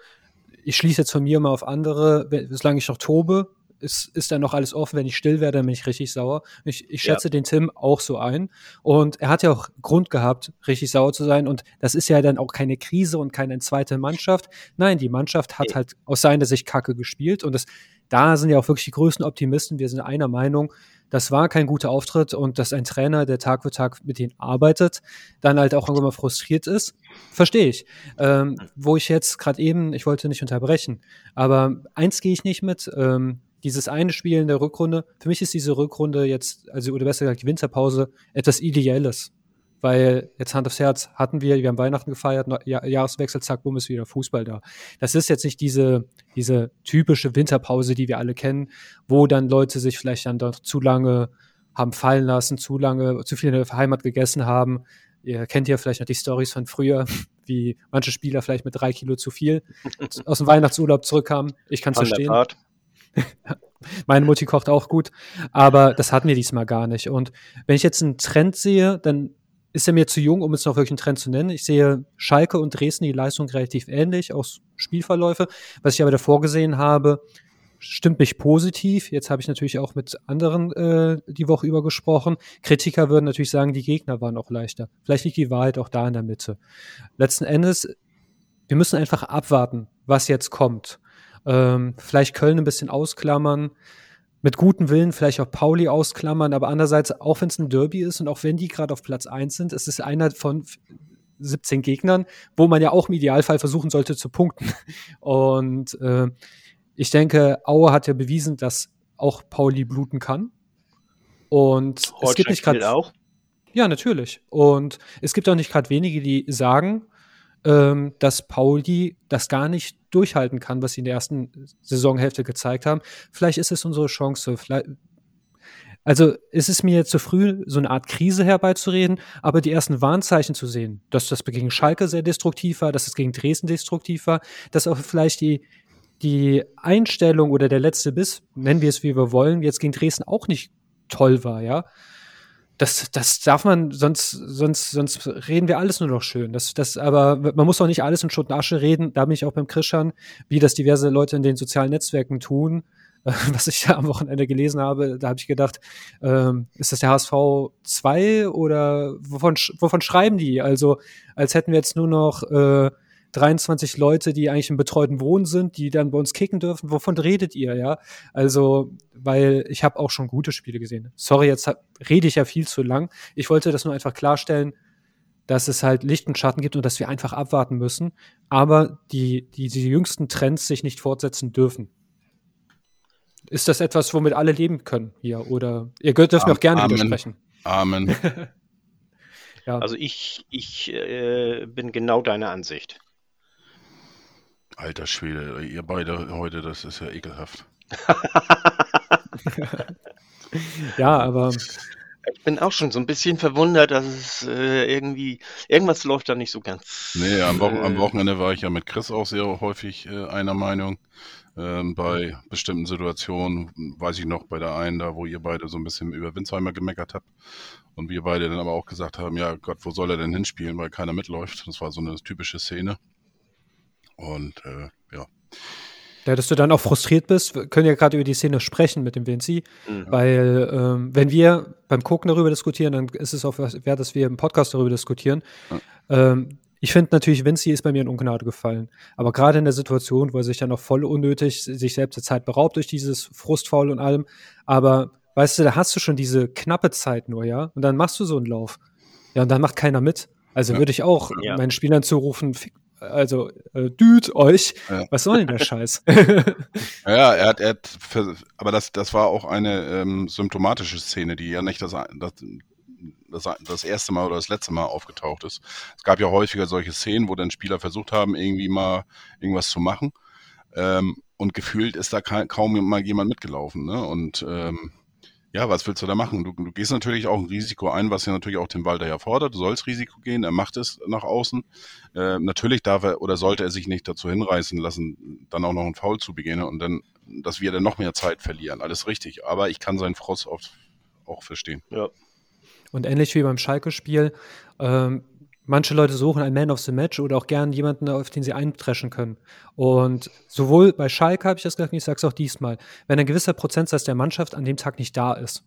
ich schließe jetzt von mir mal auf andere, solange ich noch tobe, ist, ist dann noch alles offen. Wenn ich still werde, dann bin ich richtig sauer. Ich, ich Ja. schätze den Tim auch so ein. Und er hat ja auch Grund gehabt, richtig sauer zu sein. Und das ist ja dann auch keine Krise und keine zweite Mannschaft. Nein, die Mannschaft hat halt aus seiner Sicht Kacke gespielt. Und das, da sind ja auch wirklich die größten Optimisten. Wir sind einer Meinung, das war kein guter Auftritt und dass ein Trainer, der Tag für Tag mit denen arbeitet, dann halt auch irgendwann mal frustriert ist, verstehe ich. Ähm, wo ich jetzt gerade eben, ich wollte nicht unterbrechen, aber eins gehe ich nicht mit, ähm, dieses eine Spiel in der Rückrunde, für mich ist diese Rückrunde jetzt, also oder besser gesagt die Winterpause, etwas Ideelles. Weil jetzt Hand aufs Herz hatten wir, wir haben Weihnachten gefeiert, Jahreswechsel, zack, bumm, ist wieder Fußball da. Das ist jetzt nicht diese, diese typische Winterpause, die wir alle kennen, wo dann Leute sich vielleicht dann doch zu lange haben fallen lassen, zu lange, zu viel in der Heimat gegessen haben. Ihr kennt ja vielleicht noch die Stories von früher, wie manche Spieler vielleicht mit drei Kilo zu viel aus dem Weihnachtsurlaub zurückkamen. Ich kann es verstehen. Meine Mutti kocht auch gut, aber das hatten wir diesmal gar nicht. Und wenn ich jetzt einen Trend sehe, dann ist er mir zu jung, um es noch wirklich einen Trend zu nennen. Ich sehe Schalke und Dresden die Leistung relativ ähnlich aus Spielverläufe. Was ich aber davor gesehen habe, stimmt mich positiv. Jetzt habe ich natürlich auch mit anderen äh, die Woche über gesprochen. Kritiker würden natürlich sagen, die Gegner waren auch leichter. Vielleicht liegt die Wahrheit auch da in der Mitte. Letzten Endes, wir müssen einfach abwarten, was jetzt kommt. Ähm, vielleicht Köln ein bisschen ausklammern, mit gutem Willen vielleicht auch Pauli ausklammern, aber andererseits, auch wenn es ein Derby ist und auch wenn die gerade auf Platz 1 sind, ist es einer von 17 Gegnern, wo man ja auch im Idealfall versuchen sollte zu punkten. Und äh, ich denke, Aue hat ja bewiesen, dass auch Pauli bluten kann. Und Hortscheck es gibt nicht gerade. Ja, natürlich. Und es gibt auch nicht gerade wenige, die sagen, ähm, dass Pauli das gar nicht durchhalten kann, was sie in der ersten Saisonhälfte gezeigt haben. Vielleicht ist es unsere Chance. Also es ist mir zu früh, so eine Art Krise herbeizureden, aber die ersten Warnzeichen zu sehen, dass das gegen Schalke sehr destruktiv war, dass es gegen Dresden destruktiv war, dass auch vielleicht die, die Einstellung oder der letzte Biss, nennen wir es wie wir wollen, jetzt gegen Dresden auch nicht toll war, ja. Das, das darf man, sonst, sonst, sonst reden wir alles nur noch schön. Das, das, aber man muss auch nicht alles in Schutt und Asche reden. Da bin ich auch beim Christian, wie das diverse Leute in den sozialen Netzwerken tun. Was ich da am Wochenende gelesen habe, da habe ich gedacht, ähm, ist das der HSV 2 oder wovon, wovon schreiben die? Also, als hätten wir jetzt nur noch äh, 23 Leute, die eigentlich im betreuten Wohnen sind, die dann bei uns kicken dürfen. Wovon redet ihr, ja? Also, weil ich habe auch schon gute Spiele gesehen. Sorry, jetzt hab, rede ich ja viel zu lang. Ich wollte das nur einfach klarstellen, dass es halt Licht und Schatten gibt und dass wir einfach abwarten müssen, aber die, die, die jüngsten Trends sich nicht fortsetzen dürfen. Ist das etwas, womit alle leben können hier? Oder ihr dürft mir auch gerne Amen. widersprechen. Amen. ja. Also ich, ich äh, bin genau deiner Ansicht. Alter Schwede, ihr beide heute, das ist ja ekelhaft. ja, aber. Ich bin auch schon so ein bisschen verwundert, dass es äh, irgendwie, irgendwas läuft da nicht so ganz. Nee, am, Wo äh, am Wochenende war ich ja mit Chris auch sehr häufig äh, einer Meinung. Ähm, bei bestimmten Situationen, weiß ich noch, bei der einen, da wo ihr beide so ein bisschen über Winsheimer gemeckert habt und wir beide dann aber auch gesagt haben, ja Gott, wo soll er denn hinspielen, weil keiner mitläuft. Das war so eine typische Szene. Und äh, ja. Ja, dass du dann auch frustriert bist, wir können ja gerade über die Szene sprechen mit dem Vinci, mhm. weil ähm, wenn wir beim Gucken darüber diskutieren, dann ist es auch wert, dass wir im Podcast darüber diskutieren. Mhm. Ähm, ich finde natürlich, Vinci ist bei mir in Ungnade gefallen. Aber gerade in der Situation, wo er sich dann noch voll unnötig sich selbst der Zeit beraubt durch dieses Frustfaul und allem. Aber weißt du, da hast du schon diese knappe Zeit nur, ja? Und dann machst du so einen Lauf. Ja, und dann macht keiner mit. Also ja. würde ich auch ja. meinen Spielern zurufen, fick also äh, düt euch. Ja. Was soll denn der Scheiß? ja, er hat, er hat aber das, das war auch eine ähm, symptomatische Szene, die ja nicht das, das, das, das erste Mal oder das letzte Mal aufgetaucht ist. Es gab ja häufiger solche Szenen, wo dann Spieler versucht haben, irgendwie mal irgendwas zu machen. Ähm, und gefühlt ist da kaum mal jemand mitgelaufen. Ne? Und ähm, ja, was willst du da machen? Du, du, gehst natürlich auch ein Risiko ein, was ja natürlich auch Tim Walter ja fordert. Du sollst Risiko gehen, er macht es nach außen. Äh, natürlich darf er oder sollte er sich nicht dazu hinreißen lassen, dann auch noch einen Foul zu begehen und dann, dass wir dann noch mehr Zeit verlieren. Alles richtig. Aber ich kann seinen Frost oft auch verstehen. Ja. Und ähnlich wie beim Schalke-Spiel, ähm, manche Leute suchen einen Man of the Match oder auch gern jemanden, auf den sie eintreschen können. Und sowohl bei Schalke habe ich das gesagt, ich sage es auch diesmal, wenn ein gewisser Prozentsatz der Mannschaft an dem Tag nicht da ist,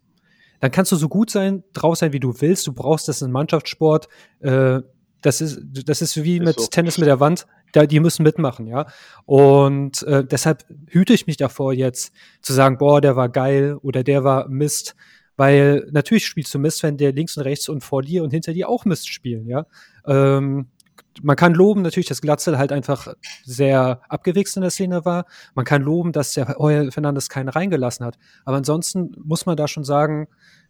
dann kannst du so gut sein, drauf sein, wie du willst. Du brauchst das in Mannschaftssport. Äh, das ist, das ist wie ist mit so. Tennis mit der Wand. Da, die müssen mitmachen, ja. Und äh, deshalb hüte ich mich davor, jetzt zu sagen, boah, der war geil oder der war Mist. Weil natürlich spielst du Mist, wenn der links und rechts und vor dir und hinter dir auch Mist spielen, ja. Ähm, man kann loben natürlich, dass Glatzel halt einfach sehr abgewichst in der Szene war. Man kann loben, dass der Heuer Fernandes keinen reingelassen hat. Aber ansonsten muss man da schon sagen,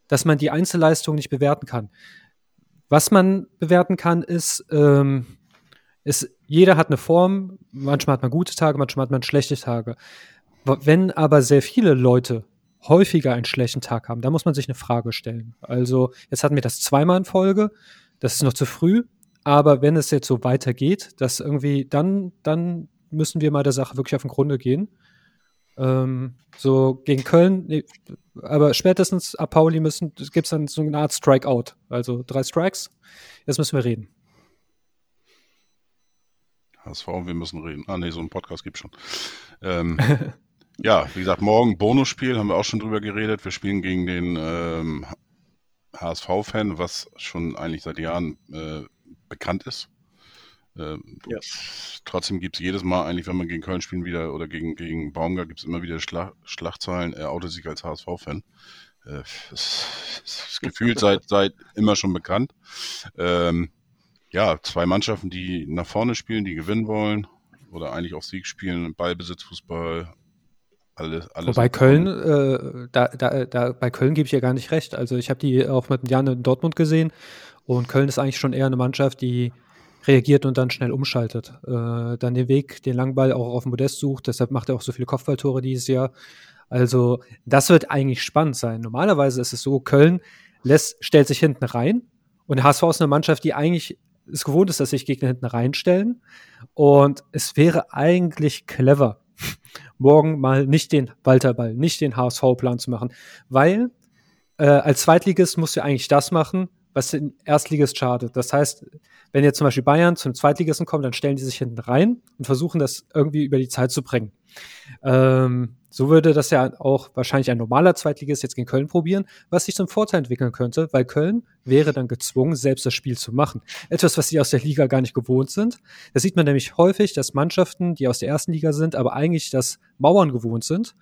dass man die Einzelleistung nicht bewerten kann. Was man bewerten kann, ist, ähm, ist, jeder hat eine Form, manchmal hat man gute Tage, manchmal hat man schlechte Tage. Wenn aber sehr viele Leute häufiger einen schlechten Tag haben, da muss man sich eine Frage stellen. Also, jetzt hatten wir das zweimal in Folge, das ist noch zu früh, aber wenn es jetzt so weitergeht, dass irgendwie, dann, dann müssen wir mal der Sache wirklich auf den Grunde gehen. Ähm, so gegen Köln, nee, aber spätestens ab Pauli müssen, gibt es dann so eine Art Strikeout. Also drei Strikes. Jetzt müssen wir reden. HSV, wir müssen reden. Ah, nee, so einen Podcast gibt es schon. Ähm, ja, wie gesagt, morgen Bonusspiel, haben wir auch schon drüber geredet. Wir spielen gegen den ähm, HSV-Fan, was schon eigentlich seit Jahren äh, bekannt ist. Äh, ja. Trotzdem gibt es jedes Mal eigentlich, wenn man gegen Köln spielen wieder oder gegen, gegen Baumgart, gibt es immer wieder Schlag, Schlagzeilen, er outet sich als HSV-Fan. Äh, das ist gefühlt seit, seit immer schon bekannt. Ähm, ja, zwei Mannschaften, die nach vorne spielen, die gewinnen wollen oder eigentlich auf Sieg spielen, Ballbesitzfußball, alles, alles Wobei Köln, äh, da, da, da, bei Köln gebe ich ja gar nicht recht. Also ich habe die auch mit Jan in Dortmund gesehen und Köln ist eigentlich schon eher eine Mannschaft, die reagiert und dann schnell umschaltet. Äh, dann den Weg, den Langball auch auf Modest sucht, deshalb macht er auch so viele Kopfballtore dieses Jahr. Also das wird eigentlich spannend sein. Normalerweise ist es so, Köln lässt, stellt sich hinten rein und HSV ist eine Mannschaft, die eigentlich es gewohnt ist, dass sich Gegner hinten reinstellen. Und es wäre eigentlich clever, morgen mal nicht den Walterball, nicht den HSV-Plan zu machen, weil äh, als Zweitligist musst du eigentlich das machen, was den Erstligist schadet. Das heißt, wenn jetzt zum Beispiel Bayern zum Zweitligisten kommt, dann stellen die sich hinten rein und versuchen das irgendwie über die Zeit zu bringen. Ähm, so würde das ja auch wahrscheinlich ein normaler Zweitligist jetzt gegen Köln probieren, was sich zum Vorteil entwickeln könnte, weil Köln wäre dann gezwungen, selbst das Spiel zu machen. Etwas, was sie aus der Liga gar nicht gewohnt sind. Das sieht man nämlich häufig, dass Mannschaften, die aus der ersten Liga sind, aber eigentlich das Mauern gewohnt sind,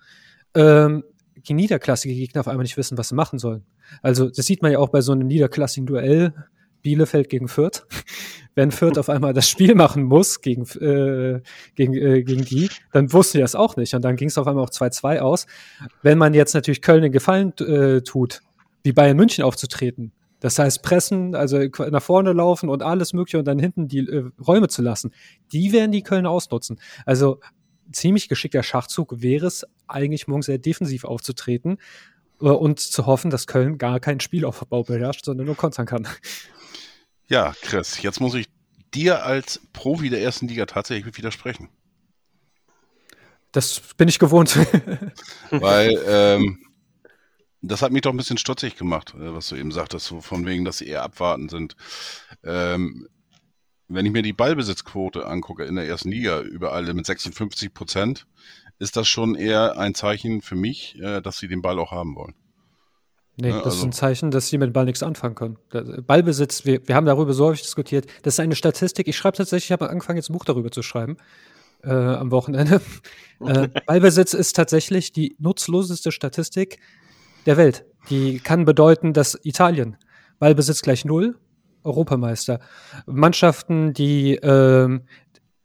ähm, gegen niederklassige Gegner auf einmal nicht wissen, was sie machen sollen. Also das sieht man ja auch bei so einem niederklassigen Duell Bielefeld gegen Fürth. Wenn Fürth auf einmal das Spiel machen muss gegen, äh, gegen, äh, gegen die, dann wussten die das auch nicht. Und dann ging es auf einmal auch 2-2 aus. Wenn man jetzt natürlich Köln den Gefallen äh, tut, wie Bayern München aufzutreten, das heißt pressen, also nach vorne laufen und alles mögliche und dann hinten die äh, Räume zu lassen, die werden die Köln ausnutzen. Also ziemlich geschickter Schachzug wäre es eigentlich morgen sehr defensiv aufzutreten äh, und zu hoffen, dass Köln gar keinen Spielaufbau beherrscht, sondern nur kontern kann. Ja, Chris, jetzt muss ich dir als Profi der ersten Liga tatsächlich widersprechen. Das bin ich gewohnt. Weil ähm, das hat mich doch ein bisschen stutzig gemacht, äh, was du eben sagtest, so von wegen, dass sie eher abwarten sind. Ähm, wenn ich mir die Ballbesitzquote angucke in der ersten Liga, überall mit 56 Prozent, ist das schon eher ein Zeichen für mich, äh, dass sie den Ball auch haben wollen. Nee, ja, das also. ist ein Zeichen, dass sie mit dem Ball nichts anfangen können. Ballbesitz, wir, wir haben darüber so häufig diskutiert. Das ist eine Statistik. Ich schreibe tatsächlich, ich habe angefangen, jetzt ein Buch darüber zu schreiben äh, am Wochenende. äh, Ballbesitz ist tatsächlich die nutzloseste Statistik der Welt. Die kann bedeuten, dass Italien Ballbesitz gleich null, Europameister. Mannschaften, die ähm,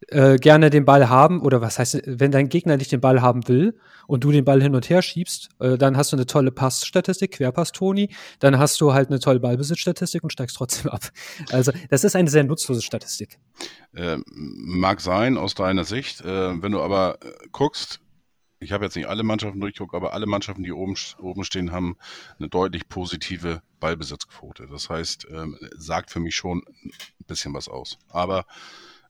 äh, gerne den Ball haben, oder was heißt, wenn dein Gegner nicht den Ball haben will und du den Ball hin und her schiebst, äh, dann hast du eine tolle Passstatistik, Querpass Toni, dann hast du halt eine tolle Ballbesitzstatistik und steigst trotzdem ab. Also, das ist eine sehr nutzlose Statistik. Äh, mag sein aus deiner Sicht, äh, wenn du aber äh, guckst, ich habe jetzt nicht alle Mannschaften durchgeguckt, aber alle Mannschaften, die oben, oben stehen, haben eine deutlich positive Ballbesitzquote. Das heißt, ähm, sagt für mich schon ein bisschen was aus. Aber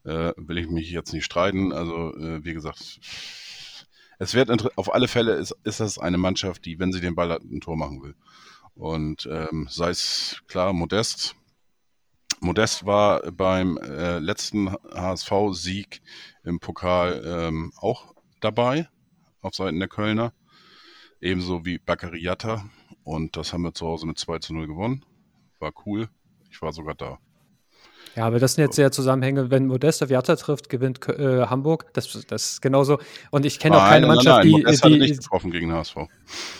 äh, will ich mich jetzt nicht streiten. Also, äh, wie gesagt, es wird auf alle Fälle ist, ist das eine Mannschaft, die, wenn sie den Ball hat, ein Tor machen will. Und ähm, sei es klar, Modest. Modest war beim äh, letzten HSV-Sieg im Pokal ähm, auch dabei, auf Seiten der Kölner. Ebenso wie Baccariata. Und das haben wir zu Hause mit 2 zu 0 gewonnen. War cool. Ich war sogar da. Ja, aber das sind jetzt sehr Zusammenhänge. Wenn Modest auf Jatta trifft, gewinnt äh, Hamburg. Das, das ist genauso. Und ich kenne auch keine Mannschaft, nein, nein. die. Modest die, nicht getroffen gegen HSV.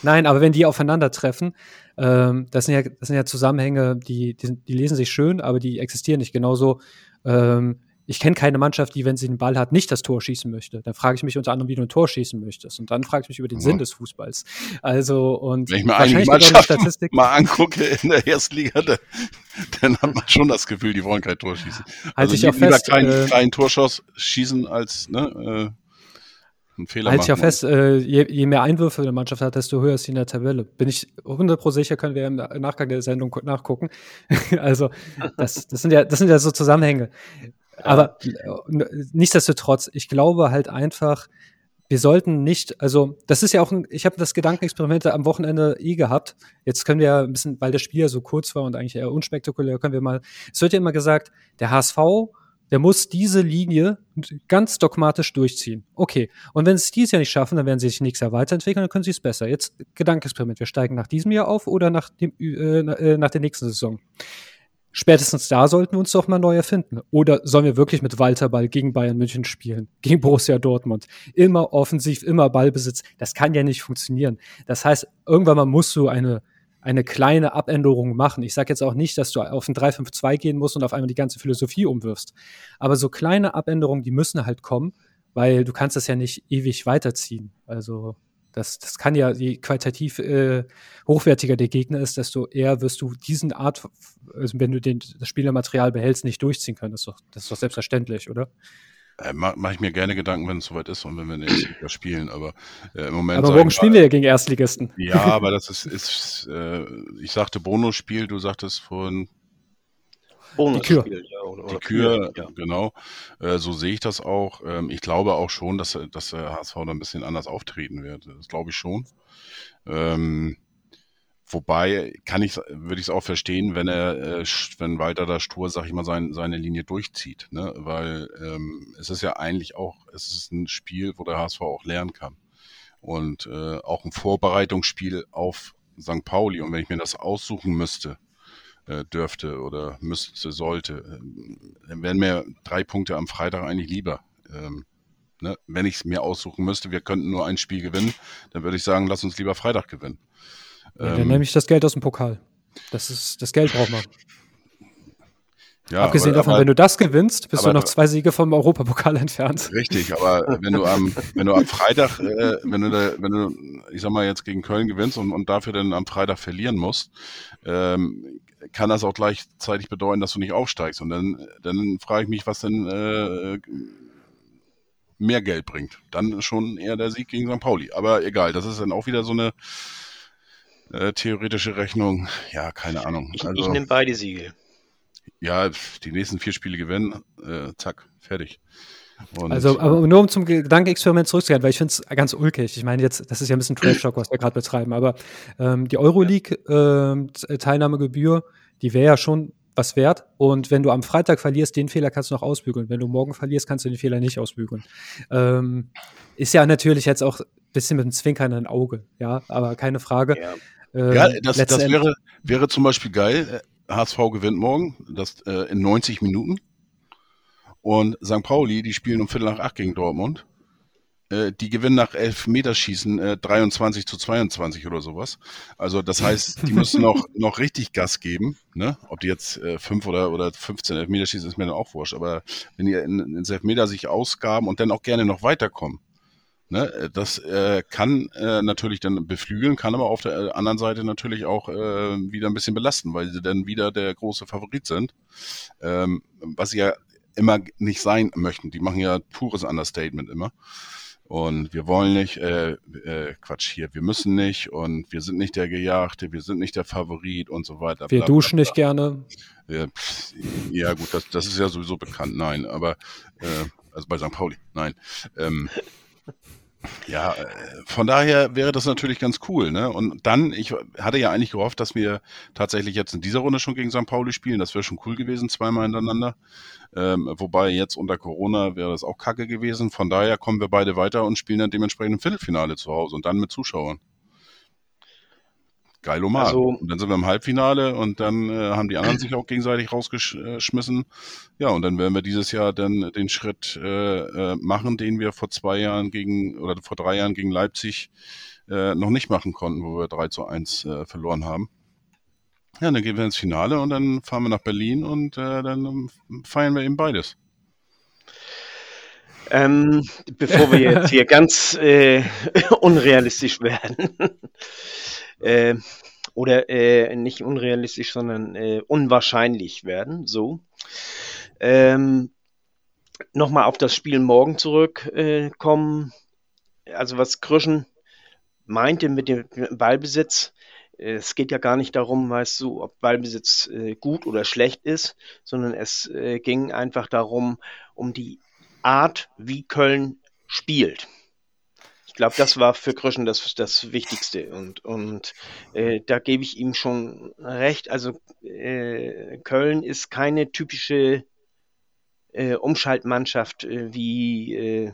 Nein, aber wenn die aufeinandertreffen, ähm, das, sind ja, das sind ja Zusammenhänge, die, die, die, lesen sich schön, aber die existieren nicht. Genauso ähm, ich kenne keine Mannschaft, die, wenn sie den Ball hat, nicht das Tor schießen möchte. Dann frage ich mich unter anderem, wie du ein Tor schießen möchtest. Und dann frage ich mich über den ja. Sinn des Fußballs. Also, und wenn ich mir einige Mannschaften mal angucke in der ersten Liga, dann, dann hat man schon das Gefühl, die wollen kein Tor schießen. Halt also ich auch lieber fest, keinen äh, kleinen Torschuss schießen als ne, äh, einen Fehler Halte ich auch fest, äh, je, je, mehr Einwürfe eine Mannschaft hat, desto höher ist sie in der Tabelle. Bin ich 100% sicher, können wir im Nachgang der Sendung nachgucken. also, das, das, sind ja, das sind ja so Zusammenhänge. Aber nichtsdestotrotz, ich glaube halt einfach, wir sollten nicht, also das ist ja auch ein, ich habe das Gedankenexperiment am Wochenende eh gehabt. Jetzt können wir ja ein bisschen, weil das Spiel ja so kurz war und eigentlich eher unspektakulär, können wir mal, es wird ja immer gesagt, der HSV, der muss diese Linie ganz dogmatisch durchziehen. Okay. Und wenn sie es dieses Jahr nicht schaffen, dann werden sie sich nächstes Jahr weiterentwickeln, dann können sie es besser. Jetzt Gedankenexperiment. Wir steigen nach diesem Jahr auf oder nach, dem, äh, äh nach der nächsten Saison spätestens da sollten wir uns doch mal neu erfinden. Oder sollen wir wirklich mit Walter Ball gegen Bayern München spielen, gegen Borussia Dortmund? Immer offensiv, immer Ballbesitz. Das kann ja nicht funktionieren. Das heißt, irgendwann mal musst du eine, eine kleine Abänderung machen. Ich sage jetzt auch nicht, dass du auf ein 3-5-2 gehen musst und auf einmal die ganze Philosophie umwirfst. Aber so kleine Abänderungen, die müssen halt kommen, weil du kannst das ja nicht ewig weiterziehen. Also das, das kann ja, je qualitativ äh, hochwertiger der Gegner ist, desto eher wirst du diesen Art, also wenn du den, das Spielermaterial behältst, nicht durchziehen können. Das ist doch, das ist doch selbstverständlich, oder? Äh, Mache ich mir gerne Gedanken, wenn es soweit ist und wenn wir in Erstliga spielen, aber äh, im Moment. Aber morgen spielen wir ja gegen Erstligisten. Ja, aber das ist, ist äh, ich sagte Bonusspiel, du sagtest vorhin Bonusspiel, ja. Oder, oder die Kür, ja. genau. Äh, so sehe ich das auch. Ähm, ich glaube auch schon, dass, dass der HSV da ein bisschen anders auftreten wird. Das glaube ich schon. Ähm, wobei kann ich, würde ich es auch verstehen, wenn er, äh, wenn Walter da stur, sag ich mal, sein, seine Linie durchzieht, ne? Weil ähm, es ist ja eigentlich auch, es ist ein Spiel, wo der HSV auch lernen kann. Und äh, auch ein Vorbereitungsspiel auf St. Pauli. Und wenn ich mir das aussuchen müsste, dürfte oder müsste, sollte, äh, dann wären mir drei Punkte am Freitag eigentlich lieber. Ähm, ne? Wenn ich es mir aussuchen müsste, wir könnten nur ein Spiel gewinnen, dann würde ich sagen, lass uns lieber Freitag gewinnen. Ja, dann ähm, nehme ich das Geld aus dem Pokal. Das ist das Geld braucht man. Ja, Abgesehen aber, davon, aber, wenn du das gewinnst, bist du noch zwei Siege vom Europapokal entfernt. Richtig, aber wenn du am, wenn du am Freitag, äh, wenn du da, wenn du, ich sag mal, jetzt gegen Köln gewinnst und, und dafür dann am Freitag verlieren musst, ähm, kann das auch gleichzeitig bedeuten, dass du nicht aufsteigst. Und dann, dann frage ich mich, was denn äh, mehr Geld bringt. Dann schon eher der Sieg gegen St. Pauli. Aber egal, das ist dann auch wieder so eine äh, theoretische Rechnung. Ja, keine Ahnung. Ich, also, ich nehme beide Siege. Ja, die nächsten vier Spiele gewinnen, äh, zack, fertig. Und also, aber nur um zum Gedankenexperiment zurückzukehren, weil ich finde es ganz ulkig. Ich meine, jetzt, das ist ja ein bisschen Trash-Talk, was wir gerade betreiben, aber ähm, die Euroleague-Teilnahmegebühr, äh, die wäre ja schon was wert. Und wenn du am Freitag verlierst, den Fehler kannst du noch ausbügeln. Wenn du morgen verlierst, kannst du den Fehler nicht ausbügeln. Ähm, ist ja natürlich jetzt auch ein bisschen mit einem Zwinkern ein Auge, ja, aber keine Frage. Ja, ähm, ja das, das wäre, wäre zum Beispiel geil. HSV gewinnt morgen, das äh, in 90 Minuten. Und St. Pauli, die spielen um Viertel nach acht gegen Dortmund. Äh, die gewinnen nach Elfmeterschießen äh, 23 zu 22 oder sowas. Also das heißt, die müssen noch, noch richtig Gas geben. Ne? Ob die jetzt äh, 5 oder, oder 15 Elfmeterschießen, ist mir dann auch wurscht. Aber wenn die in, ins Elfmeter sich ausgaben und dann auch gerne noch weiterkommen, Ne, das äh, kann äh, natürlich dann beflügeln, kann aber auf der äh, anderen Seite natürlich auch äh, wieder ein bisschen belasten, weil sie dann wieder der große Favorit sind. Ähm, was sie ja immer nicht sein möchten. Die machen ja pures Understatement immer. Und wir wollen nicht, äh, äh, Quatsch hier, wir müssen nicht und wir sind nicht der Gejagte, wir sind nicht der Favorit und so weiter. Wir bla, duschen bla, bla. nicht gerne. Ja, pff, ja gut, das, das ist ja sowieso bekannt, nein, aber äh, also bei St. Pauli, nein. Ähm, ja, äh, von daher wäre das natürlich ganz cool. Ne? Und dann, ich hatte ja eigentlich gehofft, dass wir tatsächlich jetzt in dieser Runde schon gegen St. Pauli spielen. Das wäre schon cool gewesen, zweimal hintereinander. Ähm, wobei jetzt unter Corona wäre das auch kacke gewesen. Von daher kommen wir beide weiter und spielen dann dementsprechend im Viertelfinale zu Hause und dann mit Zuschauern. Geilomat. Also, und dann sind wir im Halbfinale und dann äh, haben die anderen sich auch gegenseitig rausgeschmissen. Ja, und dann werden wir dieses Jahr dann den Schritt äh, äh, machen, den wir vor zwei Jahren gegen oder vor drei Jahren gegen Leipzig äh, noch nicht machen konnten, wo wir 3 zu 1 äh, verloren haben. Ja, dann gehen wir ins Finale und dann fahren wir nach Berlin und dann feiern wir eben beides. Ähm, bevor wir jetzt hier ganz äh, unrealistisch werden. Äh, oder äh, nicht unrealistisch, sondern äh, unwahrscheinlich werden. So. Ähm, Nochmal auf das Spiel morgen zurückkommen. also was Krüschen meinte mit dem Ballbesitz, es geht ja gar nicht darum, weißt du, ob Ballbesitz äh, gut oder schlecht ist, sondern es äh, ging einfach darum, um die Art, wie Köln spielt. Glaube, das war für Kröschen das, das Wichtigste. Und, und äh, da gebe ich ihm schon recht. Also äh, Köln ist keine typische äh, Umschaltmannschaft äh, wie, äh,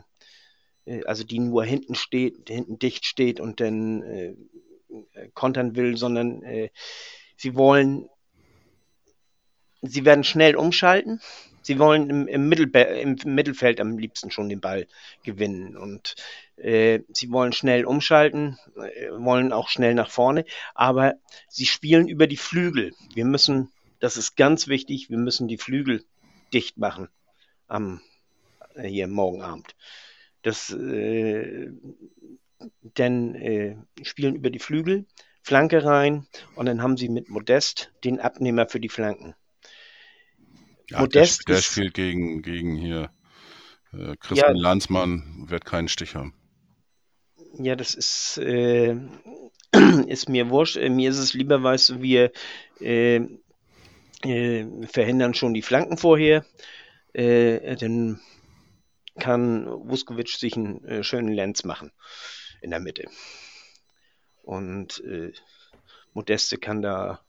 äh, also die nur hinten steht, hinten dicht steht und dann kontern will, sondern sie wollen, sie werden schnell umschalten Sie wollen im, im, im, Mittelfeld am liebsten schon den Ball gewinnen und sie wollen schnell umschalten, äh, wollen auch schnell nach vorne, aber sie spielen über die Flügel. Wir müssen, das ist ganz wichtig, wir müssen die Flügel dicht machen am äh, hier morgen Abend. Das, äh, denn äh, spielen über die Flügel, Flanke rein und dann haben sie mit Modest den Abnehmer für die Flanken. Ja, Modest der, der spielt gegen, gegen hier äh, Christian ja, Landsmann, wird keinen Stich haben. Ja, das ist, äh, ist mir wurscht. Äh, mir ist es lieber, weißt du, wir äh, äh, verhindern schon die Flanken vorher. Äh, dann kann Vuskovic sich einen schönen Lenz machen in der Mitte. Und Modeste kann da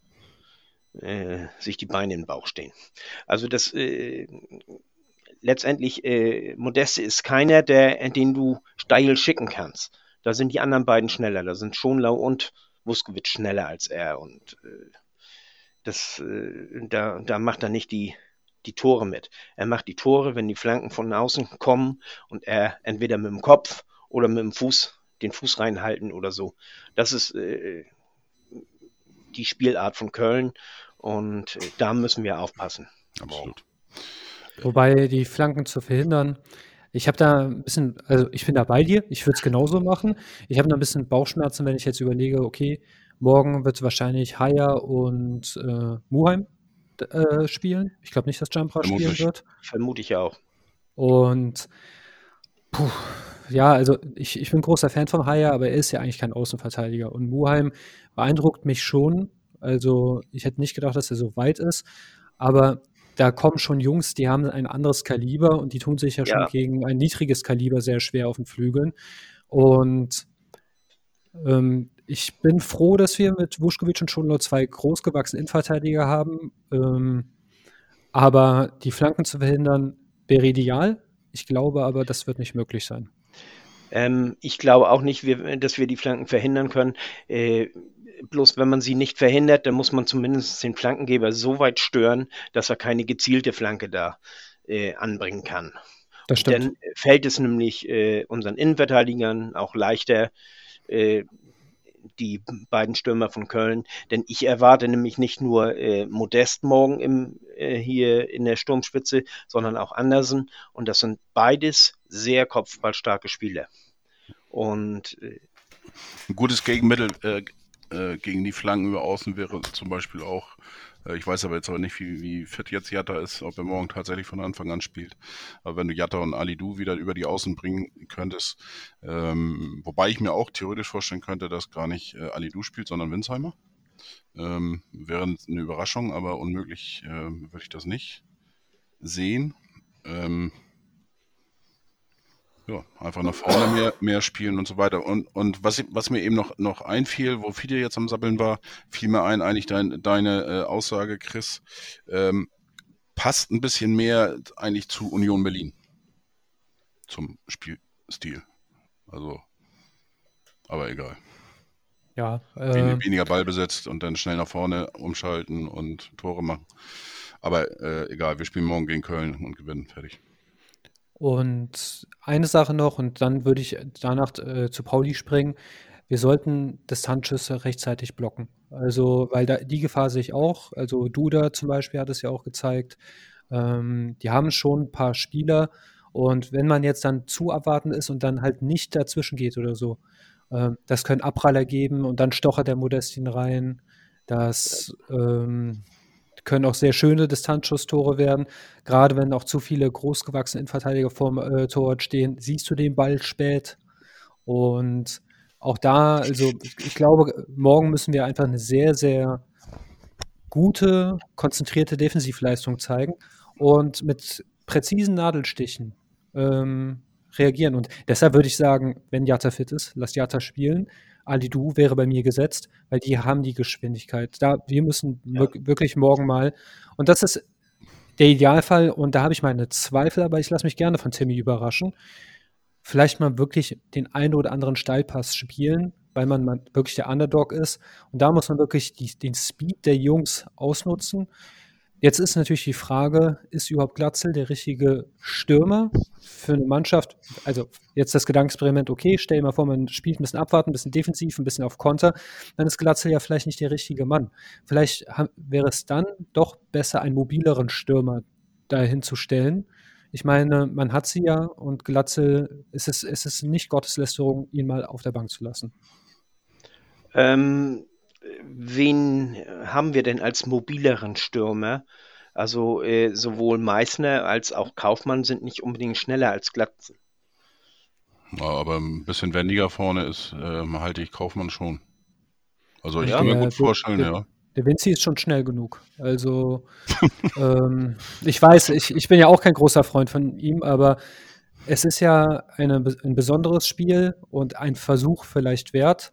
äh, sich die Beine in den Bauch stehen. Also das äh, letztendlich äh, Modeste ist keiner, der, den du steil schicken kannst. Da sind die anderen beiden schneller. Da sind Schonlau und Vuskovic schneller als er und äh, das, äh, da, da macht er nicht die, die Tore mit. Er macht die Tore, wenn die Flanken von außen kommen und er entweder mit dem Kopf oder mit dem Fuß den Fuß reinhalten oder so. Das ist äh, die Spielart von Köln und äh, da müssen wir aufpassen. Absolut. Wobei die Flanken zu verhindern, ich habe da ein bisschen, also ich bin da bei dir, ich würde es genauso machen. Ich habe da ein bisschen Bauchschmerzen, wenn ich jetzt überlege, okay, morgen wird wahrscheinlich Haya und äh, Muheim äh, spielen. Ich glaube nicht, dass Jumpra spielen wird. Vermute ich auch. Und puh, ja, also ich, ich bin großer Fan von Haya, aber er ist ja eigentlich kein Außenverteidiger. Und Muheim beeindruckt mich schon, also ich hätte nicht gedacht, dass er so weit ist. Aber da kommen schon Jungs, die haben ein anderes Kaliber und die tun sich ja, ja. schon gegen ein niedriges Kaliber sehr schwer auf den Flügeln. Und ähm, ich bin froh, dass wir mit Vuskovic und schon nur zwei großgewachsene Innenverteidiger haben. Ähm, aber die Flanken zu verhindern, wäre ideal. Ich glaube aber, das wird nicht möglich sein. Ähm, ich glaube auch nicht, wir, dass wir die Flanken verhindern können. Äh, bloß wenn man sie nicht verhindert, dann muss man zumindest den Flankengeber so weit stören, dass er keine gezielte Flanke da äh, anbringen kann. Das stimmt. Dann fällt es nämlich äh, unseren Innenverteidigern auch leichter, äh, die beiden Stürmer von Köln, denn ich erwarte nämlich nicht nur äh, Modest morgen im, äh, hier in der Sturmspitze, sondern auch Andersen und das sind beides sehr kopfballstarke Spieler. Und äh, ein gutes Gegenmittel äh, gegen die Flanken über außen wäre zum Beispiel auch, äh, ich weiß aber jetzt aber nicht, wie, wie fit jetzt Jatta ist, ob er morgen tatsächlich von Anfang an spielt. Aber wenn du Jatta und Alidu wieder über die Außen bringen könntest, ähm, wobei ich mir auch theoretisch vorstellen könnte, dass gar nicht äh, Alidu spielt, sondern Winsheimer. Ähm, wäre eine Überraschung, aber unmöglich äh, würde ich das nicht sehen. Ähm, ja, einfach nach vorne mehr, mehr spielen und so weiter. Und, und was, was mir eben noch, noch einfiel, wo Fide jetzt am Sabbeln war, fiel mir ein, eigentlich dein, deine äh, Aussage, Chris, ähm, passt ein bisschen mehr eigentlich zu Union Berlin. Zum Spielstil. Also, aber egal. Ja. Äh, weniger Ball besetzt und dann schnell nach vorne umschalten und Tore machen. Aber äh, egal, wir spielen morgen gegen Köln und gewinnen. Fertig. Und eine Sache noch, und dann würde ich danach äh, zu Pauli springen. Wir sollten Distanzschüsse rechtzeitig blocken. Also, weil da die Gefahr sehe ich auch. Also Duda zum Beispiel hat es ja auch gezeigt. Ähm, die haben schon ein paar Spieler Und wenn man jetzt dann zu abwarten ist und dann halt nicht dazwischen geht oder so, äh, das können Abpraller geben und dann stochert der Modestin rein. Das ähm, können auch sehr schöne Distanzschusstore werden. Gerade wenn auch zu viele großgewachsene Innenverteidiger vorm äh, Torwart stehen, siehst du den Ball spät. Und auch da, also ich glaube, morgen müssen wir einfach eine sehr, sehr gute, konzentrierte Defensivleistung zeigen und mit präzisen Nadelstichen ähm, reagieren. Und deshalb würde ich sagen, wenn Jatta fit ist, lass Jatta spielen. Ali Du wäre bei mir gesetzt, weil die haben die Geschwindigkeit. Da, wir müssen ja. wirklich morgen mal, und das ist der Idealfall, und da habe ich meine Zweifel, aber ich lasse mich gerne von Timmy überraschen. Vielleicht mal wirklich den einen oder anderen Steilpass spielen, weil man, man wirklich der Underdog ist. Und da muss man wirklich die, den Speed der Jungs ausnutzen. Jetzt ist natürlich die Frage, ist überhaupt Glatzel der richtige Stürmer für eine Mannschaft? Also jetzt das Gedankenexperiment, okay, stell dir mal vor, man spielt ein bisschen abwarten, ein bisschen defensiv, ein bisschen auf Konter, dann ist Glatzel ja vielleicht nicht der richtige Mann. Vielleicht wäre es dann doch besser, einen mobileren Stürmer dahin zu stellen. Ich meine, man hat sie ja und Glatzel, ist es, ist es nicht Gotteslästerung, ihn mal auf der Bank zu lassen? Ähm, wen haben wir denn als mobileren Stürmer? Also äh, sowohl Meißner als auch Kaufmann sind nicht unbedingt schneller als Glatzel. Ja, aber ein bisschen wendiger vorne ist, äh, halte ich Kaufmann schon. Also ich ja, kann mir gut vorstellen, der, ja. Der Vinci ist schon schnell genug. Also ähm, ich weiß, ich, ich bin ja auch kein großer Freund von ihm, aber es ist ja eine, ein besonderes Spiel und ein Versuch vielleicht wert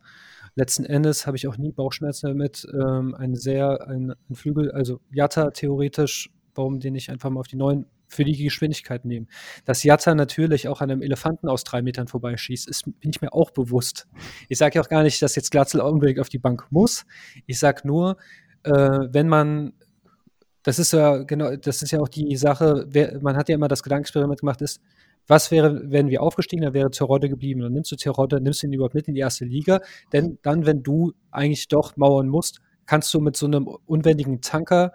letzten Endes habe ich auch nie Bauchschmerzen damit. Ähm, ein sehr, ein, ein Flügel, also Jatta theoretisch, warum den nicht einfach mal auf die neuen für die Geschwindigkeit nehmen. Dass Jatta natürlich auch an einem Elefanten aus drei Metern vorbeischießt, ist, bin ich mir auch bewusst. Ich sage ja auch gar nicht, dass jetzt Glatzel unbedingt auf die Bank muss. Ich sage nur, äh, wenn man das ist ja genau, das ist ja auch die Sache, wer, man hat ja immer das Gedankenexperiment gemacht, ist, was wäre, wenn wir aufgestiegen, dann wäre Terodde geblieben. Dann nimmst du Terodde, nimmst ihn überhaupt mit in die erste Liga. Denn dann, wenn du eigentlich doch mauern musst, kannst du mit so einem unwendigen Tanker,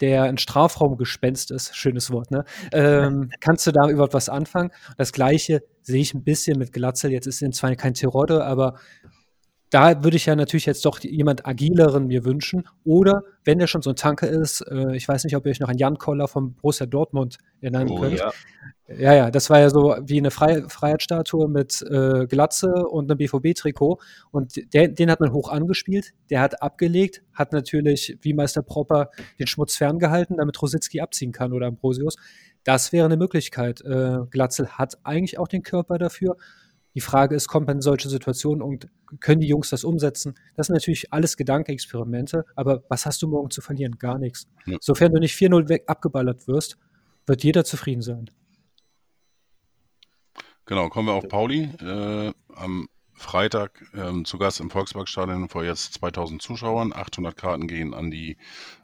der ein Strafraumgespenst ist, schönes Wort, ne? Ähm, kannst du da überhaupt was anfangen? Das gleiche sehe ich ein bisschen mit Glatzel. Jetzt ist er zwar kein Terodde, aber da würde ich ja natürlich jetzt doch jemand agileren mir wünschen. Oder wenn der schon so ein Tanker ist, äh, ich weiß nicht, ob ihr euch noch an Jan Koller vom Borussia Dortmund erinnern oh, könnt. Ja. ja. ja, das war ja so wie eine Frei Freiheitsstatue mit äh, Glatze und einem BVB-Trikot. Und der, den hat man hoch angespielt, der hat abgelegt, hat natürlich wie Meister Propper den Schmutz ferngehalten, damit Rositzky abziehen kann oder Ambrosius. Das wäre eine Möglichkeit. Äh, Glatzel hat eigentlich auch den Körper dafür. Die Frage ist, kommt man in solche Situationen und können die Jungs das umsetzen? Das sind natürlich alles Gedankenexperimente, aber was hast du morgen zu verlieren? Gar nichts. Ja. Sofern du nicht 4-0 weg abgeballert wirst, wird jeder zufrieden sein. Genau, kommen wir auf Pauli. Äh, am Freitag ähm, zu Gast im Volksparkstadion vor jetzt 2000 Zuschauern. 800 Karten gehen an die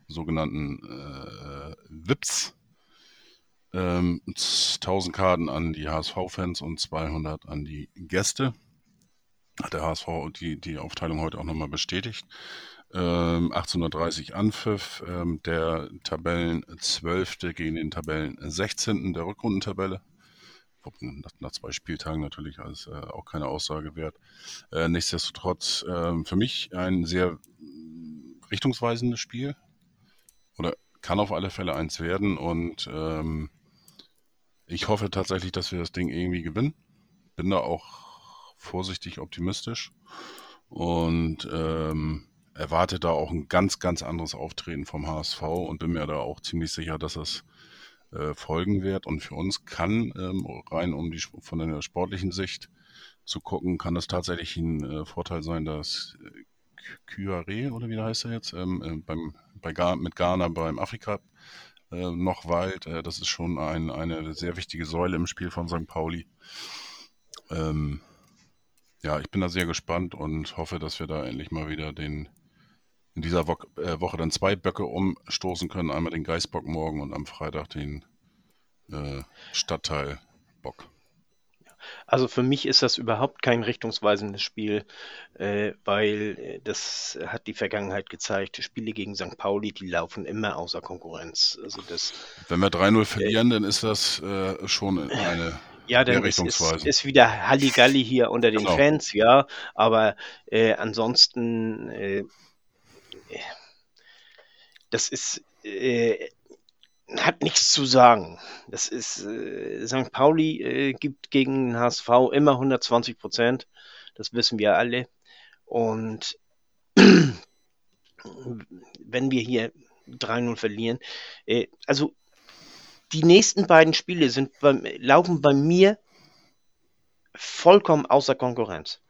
sogenannten äh, VIPs ähm, 1000 Karten an die HSV-Fans und 200 an die Gäste. Hat der HSV die, die Aufteilung heute auch nochmal bestätigt. Ähm, 1830 Anpfiff, ähm, der Tabellen 12. gegen den Tabellen 16. der Rückrundentabelle. Nach, zwei Spieltagen natürlich als äh, auch keine Aussage wert. Äh, nichtsdestotrotz äh, für mich ein sehr richtungsweisendes Spiel. Oder kann auf alle Fälle eins werden und ähm, ich hoffe tatsächlich, dass wir das Ding irgendwie gewinnen. Bin da auch vorsichtig optimistisch und ähm, erwarte da auch ein ganz, ganz anderes Auftreten vom HSV und bin mir da auch ziemlich sicher, dass es äh, folgen wird. Und für uns kann ähm, rein um die von der sportlichen Sicht zu gucken, kann es tatsächlich ein äh, Vorteil sein, dass äh, Kyare oder wie heißt er jetzt ähm, äh, beim bei Ga mit Ghana beim Afrika äh, noch Wald. Äh, das ist schon ein, eine sehr wichtige Säule im Spiel von St. Pauli. Ähm, ja, ich bin da sehr gespannt und hoffe, dass wir da endlich mal wieder den in dieser Wo äh, Woche dann zwei Böcke umstoßen können. Einmal den Geißbock morgen und am Freitag den äh, Stadtteilbock. Also für mich ist das überhaupt kein richtungsweisendes Spiel, äh, weil äh, das hat die Vergangenheit gezeigt. Spiele gegen St. Pauli, die laufen immer außer Konkurrenz. Also das, Wenn wir 3-0 verlieren, dann ist das äh, schon eine ja, dann ist, ist, ist wieder Halligalli hier unter den Genau. Fans, ja, aber äh, ansonsten, äh, das ist, äh, hat nichts zu sagen. Das ist, äh, St. Pauli äh, gibt gegen den HSV immer 120 Prozent. Das wissen wir alle. Und wenn wir hier 3-0 verlieren, äh, also die nächsten beiden Spiele sind beim, laufen bei mir vollkommen außer Konkurrenz,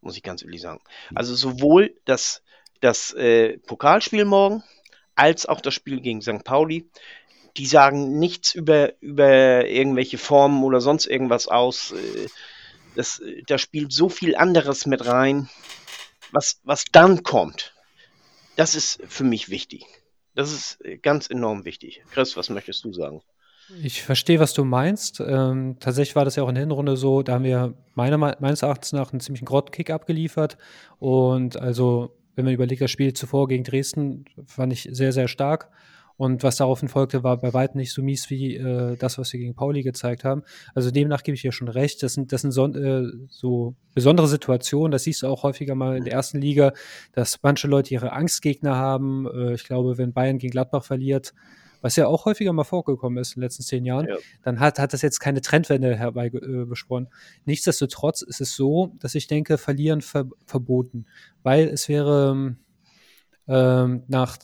muss ich ganz ehrlich sagen. Also sowohl das, das äh, Pokalspiel morgen als auch das Spiel gegen St. Pauli, die sagen nichts über, über irgendwelche Formen oder sonst irgendwas aus. Äh, das, da spielt so viel anderes mit rein, was, was dann kommt. Das ist für mich wichtig. Das ist äh, ganz enorm wichtig. Chris, was möchtest du sagen? Ich verstehe, was du meinst. Ähm, tatsächlich war das ja auch in der Hinrunde so, da haben wir meiner, meines Erachtens nach einen ziemlichen Grottenkick abgeliefert. Und also, wenn man überlegt, das Spiel zuvor gegen Dresden fand ich sehr, sehr stark. Und was daraufhin folgte, war bei weitem nicht so mies wie äh, das, was wir gegen Pauli gezeigt haben. Also demnach gebe ich dir schon recht. Das sind, das sind so, äh, so besondere Situationen. Das siehst du auch häufiger mal in der ersten Liga, dass manche Leute ihre Angstgegner haben. Äh, ich glaube, wenn Bayern gegen Gladbach verliert, was ja auch häufiger mal vorgekommen ist in den letzten zehn Jahren, Ja. dann hat, hat das jetzt keine Trendwende herbeibeschworen. Nichtsdestotrotz ist es so, dass ich denke, verlieren ver verboten, weil es wäre ähm, nach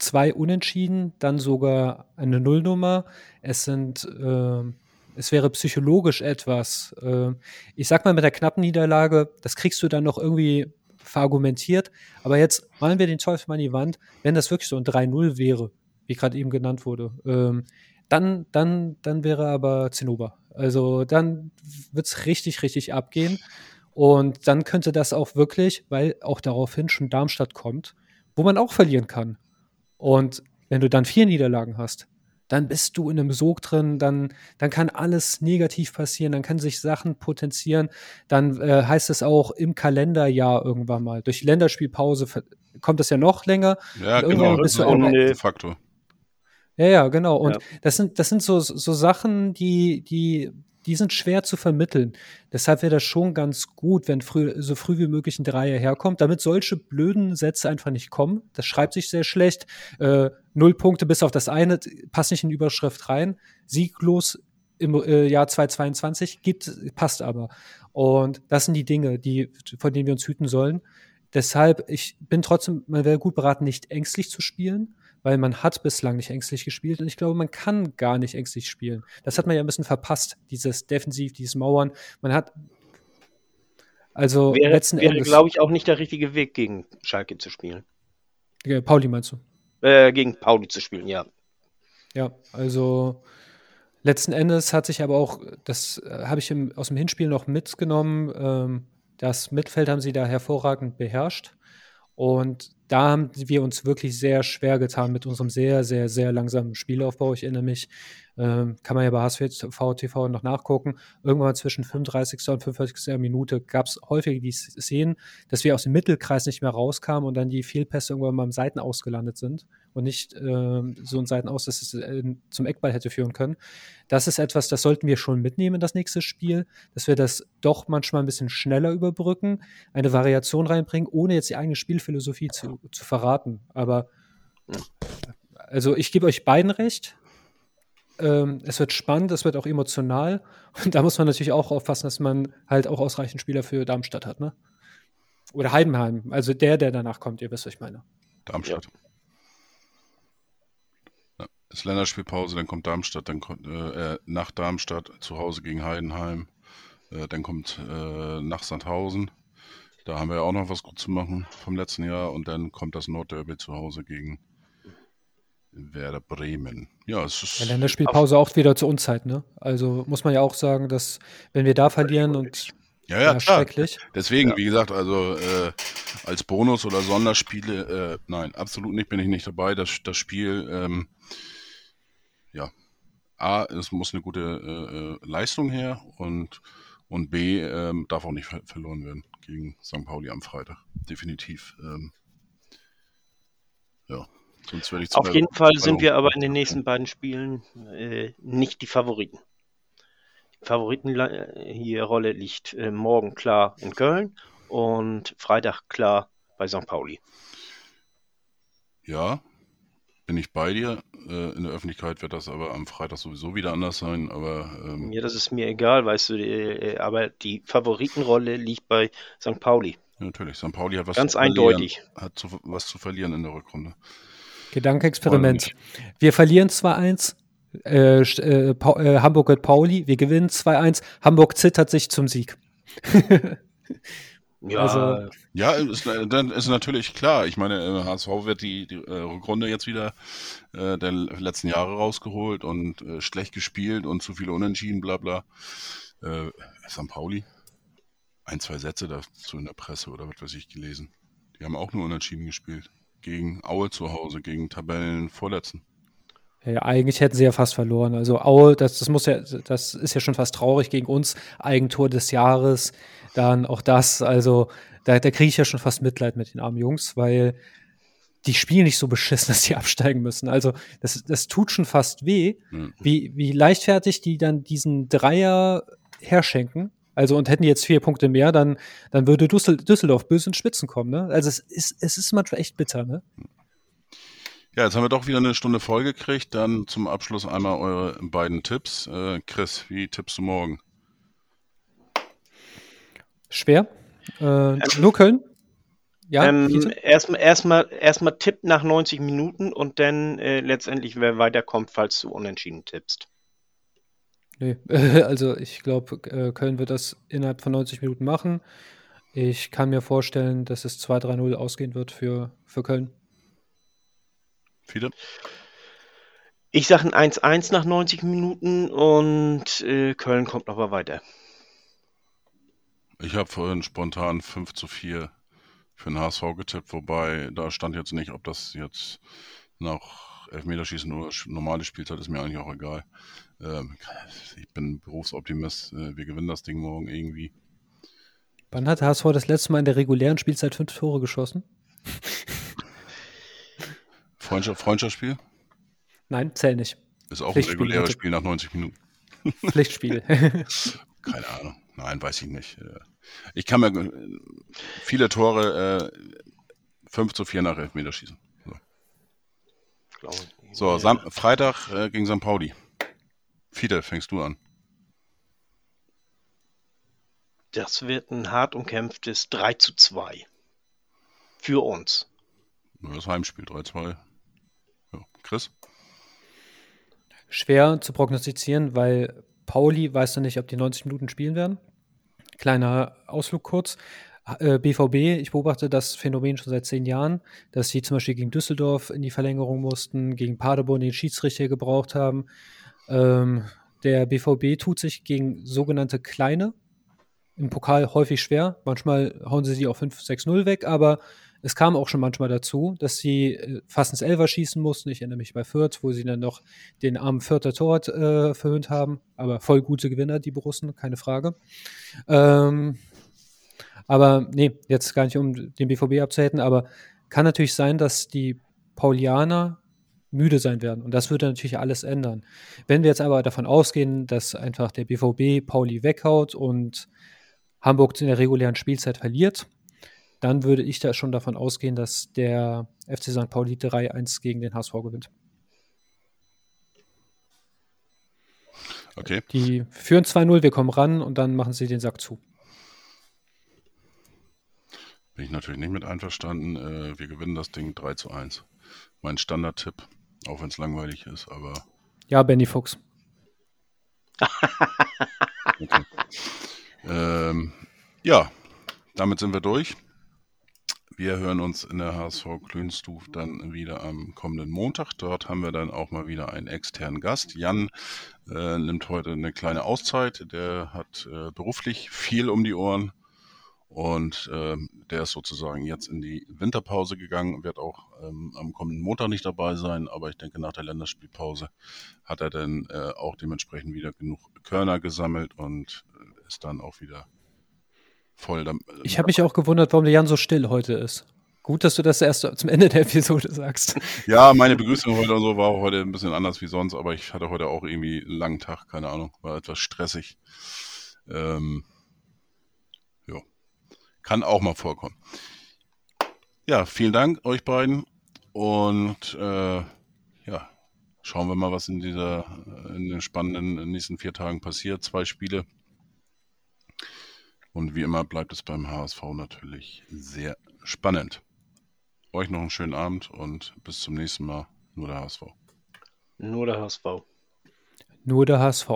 zwei Unentschieden dann sogar eine Nullnummer. Es sind ähm, es wäre psychologisch etwas, äh, ich sag mal mit der knappen Niederlage, das kriegst du dann noch irgendwie verargumentiert. Aber jetzt malen wir den Teufel mal an die Wand, wenn das wirklich so ein 3-0 wäre, wie gerade eben genannt wurde, ähm, dann, dann, dann wäre aber Zinnober. Also dann wird es richtig, richtig abgehen. Und dann könnte das auch wirklich, weil auch daraufhin schon Darmstadt kommt, wo man auch verlieren kann. Und wenn du dann vier Niederlagen hast, dann bist du in einem Sog drin, dann, dann kann alles negativ passieren, dann können sich Sachen potenzieren, dann äh, heißt es auch im Kalenderjahr irgendwann mal. Durch Länderspielpause kommt das ja noch länger. Ja, genau. bist du auch auch- ein Faktor. Ja, ja, genau. Und Ja. das sind, das sind so, so Sachen, die, die, die sind schwer zu vermitteln. Deshalb wäre das schon ganz gut, wenn früh, so früh wie möglich ein Dreier herkommt, damit solche blöden Sätze einfach nicht kommen. Das schreibt sich sehr schlecht. Äh, null Punkte bis auf das eine, passt nicht in Überschrift rein. Sieglos im äh, Jahr 2022 gibt, passt aber. Und das sind die Dinge, die, von denen wir uns hüten sollen. Deshalb, ich bin trotzdem, man wäre gut beraten, nicht ängstlich zu spielen, weil man hat bislang nicht ängstlich gespielt und ich glaube, man kann gar nicht ängstlich spielen. Das hat man ja ein bisschen verpasst, dieses Defensiv, dieses Mauern. Man hat also Wäre, letzten wäre Endes. glaube ich, auch nicht der richtige Weg, gegen Schalke zu spielen. Ja, Pauli meinst du? Äh, gegen Pauli zu spielen, ja. Ja, also letzten Endes hat sich aber auch, das äh, habe ich im, aus dem Hinspiel noch mitgenommen, ähm, das Mittelfeld haben sie da hervorragend beherrscht. Und da haben wir uns wirklich sehr schwer getan mit unserem sehr, sehr, sehr langsamen Spielaufbau. Ich erinnere mich, ähm, kann man ja bei HSV TV noch nachgucken. Irgendwann zwischen 35. und 45. Minute gab es häufig die Szenen, dass wir aus dem Mittelkreis nicht mehr rauskamen und dann die Fehlpässe irgendwann mal am Seitenaus gelandet sind und nicht ähm, so ein Seitenaus, dass es äh, zum Eckball hätte führen können. Das ist etwas, das sollten wir schon mitnehmen in das nächste Spiel, dass wir das doch manchmal ein bisschen schneller überbrücken, eine Variation reinbringen, ohne jetzt die eigene Spielphilosophie zu, zu verraten. Aber also ich gebe euch beiden recht. Ähm, es wird spannend, es wird auch emotional. Und da muss man natürlich auch aufpassen, dass man halt auch ausreichend Spieler für Darmstadt hat, ne? Oder Heidenheim, also der, der danach kommt, ihr wisst, was ich meine. Darmstadt. Ja. Ist Länderspielpause, dann kommt Darmstadt, dann kommt äh, äh, nach Darmstadt zu Hause gegen Heidenheim, äh, dann kommt äh, nach Sandhausen. Da haben wir ja auch noch was gut zu machen vom letzten Jahr und dann kommt das Nordderby zu Hause gegen Werder Bremen. Ja, es ist Ja, Länderspielpause auch wieder zur Unzeit, ne? Also muss man ja auch sagen, dass wenn wir da verlieren und ja, ja, ja, schrecklich. Deswegen, wie gesagt, also äh, als Bonus oder Sonderspiele, äh, nein, absolut nicht, bin ich nicht dabei. Das, das Spiel, ähm, ja, A, es muss eine gute äh, äh, Leistung her und, Und B, ähm, darf auch nicht ver verloren werden gegen St. Pauli am Freitag. Definitiv. Ähm, ja, sonst werde ich Auf jeden Fall sind wir aber in den nächsten beiden Spielen äh, nicht die Favoriten. Die Favoritenrolle liegt äh, morgen klar in Köln und Freitag klar bei St. Pauli. Ja, bin ich bei dir. Äh, in der Öffentlichkeit wird das aber am Freitag sowieso wieder anders sein. Aber ähm, ja, das ist mir egal, weißt du. Äh, aber die Favoritenrolle liegt bei St. Pauli. Ja, natürlich. St. Pauli hat was Ganz zu eindeutig. Hat zu, was zu verlieren in der Rückrunde. Gedankenexperiment. Wir verlieren 2-1. Äh, äh, äh, Hamburg wird Pauli. Wir gewinnen 2-1. Hamburg zittert sich zum Sieg. Ja, also, ja ist, dann ist natürlich klar. Ich meine, HSV wird die, die äh, Rückrunde jetzt wieder äh, der letzten Jahre rausgeholt und äh, schlecht gespielt und zu viele Unentschieden, bla bla. Äh, St. Pauli, ein, zwei Sätze dazu in der Presse oder was weiß ich gelesen. Die haben auch nur Unentschieden gespielt. Gegen Aue zu Hause, gegen Tabellenvorletzten. Ja, eigentlich hätten sie ja fast verloren. Also Aue, das, das muss ja, das ist ja schon fast traurig gegen uns. Eigentor des Jahres, dann auch das. Also da, da kriege ich ja schon fast Mitleid mit den armen Jungs, weil die spielen nicht so beschissen, dass die absteigen müssen. Also das, das tut schon fast weh, mhm. wie, wie leichtfertig die dann diesen Dreier herschenken. Also und hätten die jetzt vier Punkte mehr, dann, dann würde Düssel, Düsseldorf böse in Spitzen kommen. Ne? Also es ist, es ist manchmal echt bitter. Ne? Ja, jetzt haben wir doch wieder eine Stunde voll gekriegt. Dann zum Abschluss einmal eure beiden Tipps. Äh, Chris, wie tippst du morgen? Schwer. Äh, ähm, nur Köln? Ja, ähm, erstmal erstmal erstmal Tipp nach 90 Minuten und dann äh, letztendlich, wer weiterkommt, falls du unentschieden tippst. Nee, also ich glaube, äh, Köln wird das innerhalb von 90 Minuten machen. Ich kann mir vorstellen, dass es 2-3-0 ausgehen wird für, für Köln. Viele? Ich sage ein 1-1 nach 90 Minuten und äh, Köln kommt noch mal weiter. Ich habe vorhin spontan 5 zu 4 für den HSV getippt, wobei da stand jetzt nicht, ob das jetzt nach Elfmeterschießen oder normale Spielzeit ist mir eigentlich auch egal. Ähm, ich bin Berufsoptimist. Äh, wir gewinnen das Ding morgen irgendwie. Wann hat HSV das letzte Mal in der regulären Spielzeit fünf Tore geschossen? Freundschaft, Freundschaftsspiel? Nein, zähl nicht. Ist auch ein reguläres Spiel nach 90 Minuten. Pflichtspiel. Keine Ahnung. Nein, weiß ich nicht. Äh, ich kann mir viele Tore äh, 5 zu 4 nach Elfmeter schießen. So, so Freitag äh, gegen St. Pauli. Fide, fängst du an. Das wird ein hart umkämpftes 3 zu 2. Für uns. Das Heimspiel 3-2. Ja. Chris? Schwer zu prognostizieren, weil Pauli weiß noch nicht, ob die 90 Minuten spielen werden. Kleiner Ausflug kurz. BVB, äh, ich beobachte das Phänomen schon seit zehn Jahren, dass sie zum Beispiel gegen Düsseldorf in die Verlängerung mussten, gegen Paderborn den Schiedsrichter gebraucht haben. Ähm, der BVB tut sich gegen sogenannte Kleine im Pokal häufig schwer. Manchmal hauen sie sie auf 5-6-0 weg, aber es kam auch schon manchmal dazu, dass sie äh, fast ins Elfer schießen mussten. Ich erinnere mich bei Fürth, wo sie dann noch den armen Fürther Tor äh, verhöhnt haben. Aber voll gute Gewinner, die Borussen, keine Frage. Ähm, aber nee, jetzt gar nicht, um den BVB abzuhätten, aber kann natürlich sein, dass die Paulianer müde sein werden. Und das würde natürlich alles ändern. Wenn wir jetzt aber davon ausgehen, dass einfach der BVB Pauli weghaut und Hamburg in der regulären Spielzeit verliert, dann würde ich da schon davon ausgehen, dass der FC St. Pauli 3-1 gegen den HSV gewinnt. Okay. Die führen 2-0, wir kommen ran und dann machen sie den Sack zu. Bin ich natürlich nicht mit einverstanden. Äh, wir gewinnen das Ding 3 zu 1. Mein Standardtipp, auch wenn es langweilig ist, aber. Ja, Benny Fuchs. okay. ähm, ja, damit sind wir durch. Wir hören uns in der HSV Klönstuf dann wieder am kommenden Montag. Dort haben wir dann auch mal wieder einen externen Gast. Jan äh, nimmt heute eine kleine Auszeit. Der hat äh, beruflich viel um die Ohren. Und ähm, der ist sozusagen jetzt in die Winterpause gegangen, wird auch ähm, am kommenden Montag nicht dabei sein, aber ich denke, nach der Länderspielpause hat er dann äh, auch dementsprechend wieder genug Körner gesammelt und äh, ist dann auch wieder voll. Äh, Ich habe mich auch gewundert, warum der Jan so still heute ist. Gut, dass du das erst zum Ende der Episode sagst. Ja, meine Begrüßung heute und so war auch heute ein bisschen anders wie sonst, aber ich hatte heute auch irgendwie einen langen Tag, keine Ahnung, war etwas stressig. Ähm, ja, kann auch mal vorkommen. Ja, vielen Dank euch beiden und äh, ja, schauen wir mal, was in dieser in den spannenden nächsten vier Tagen passiert. Zwei Spiele. Und wie immer bleibt es beim HSV natürlich sehr spannend. Euch noch einen schönen Abend und bis zum nächsten Mal. Nur der HSV. Nur der HSV. Nur der HSV.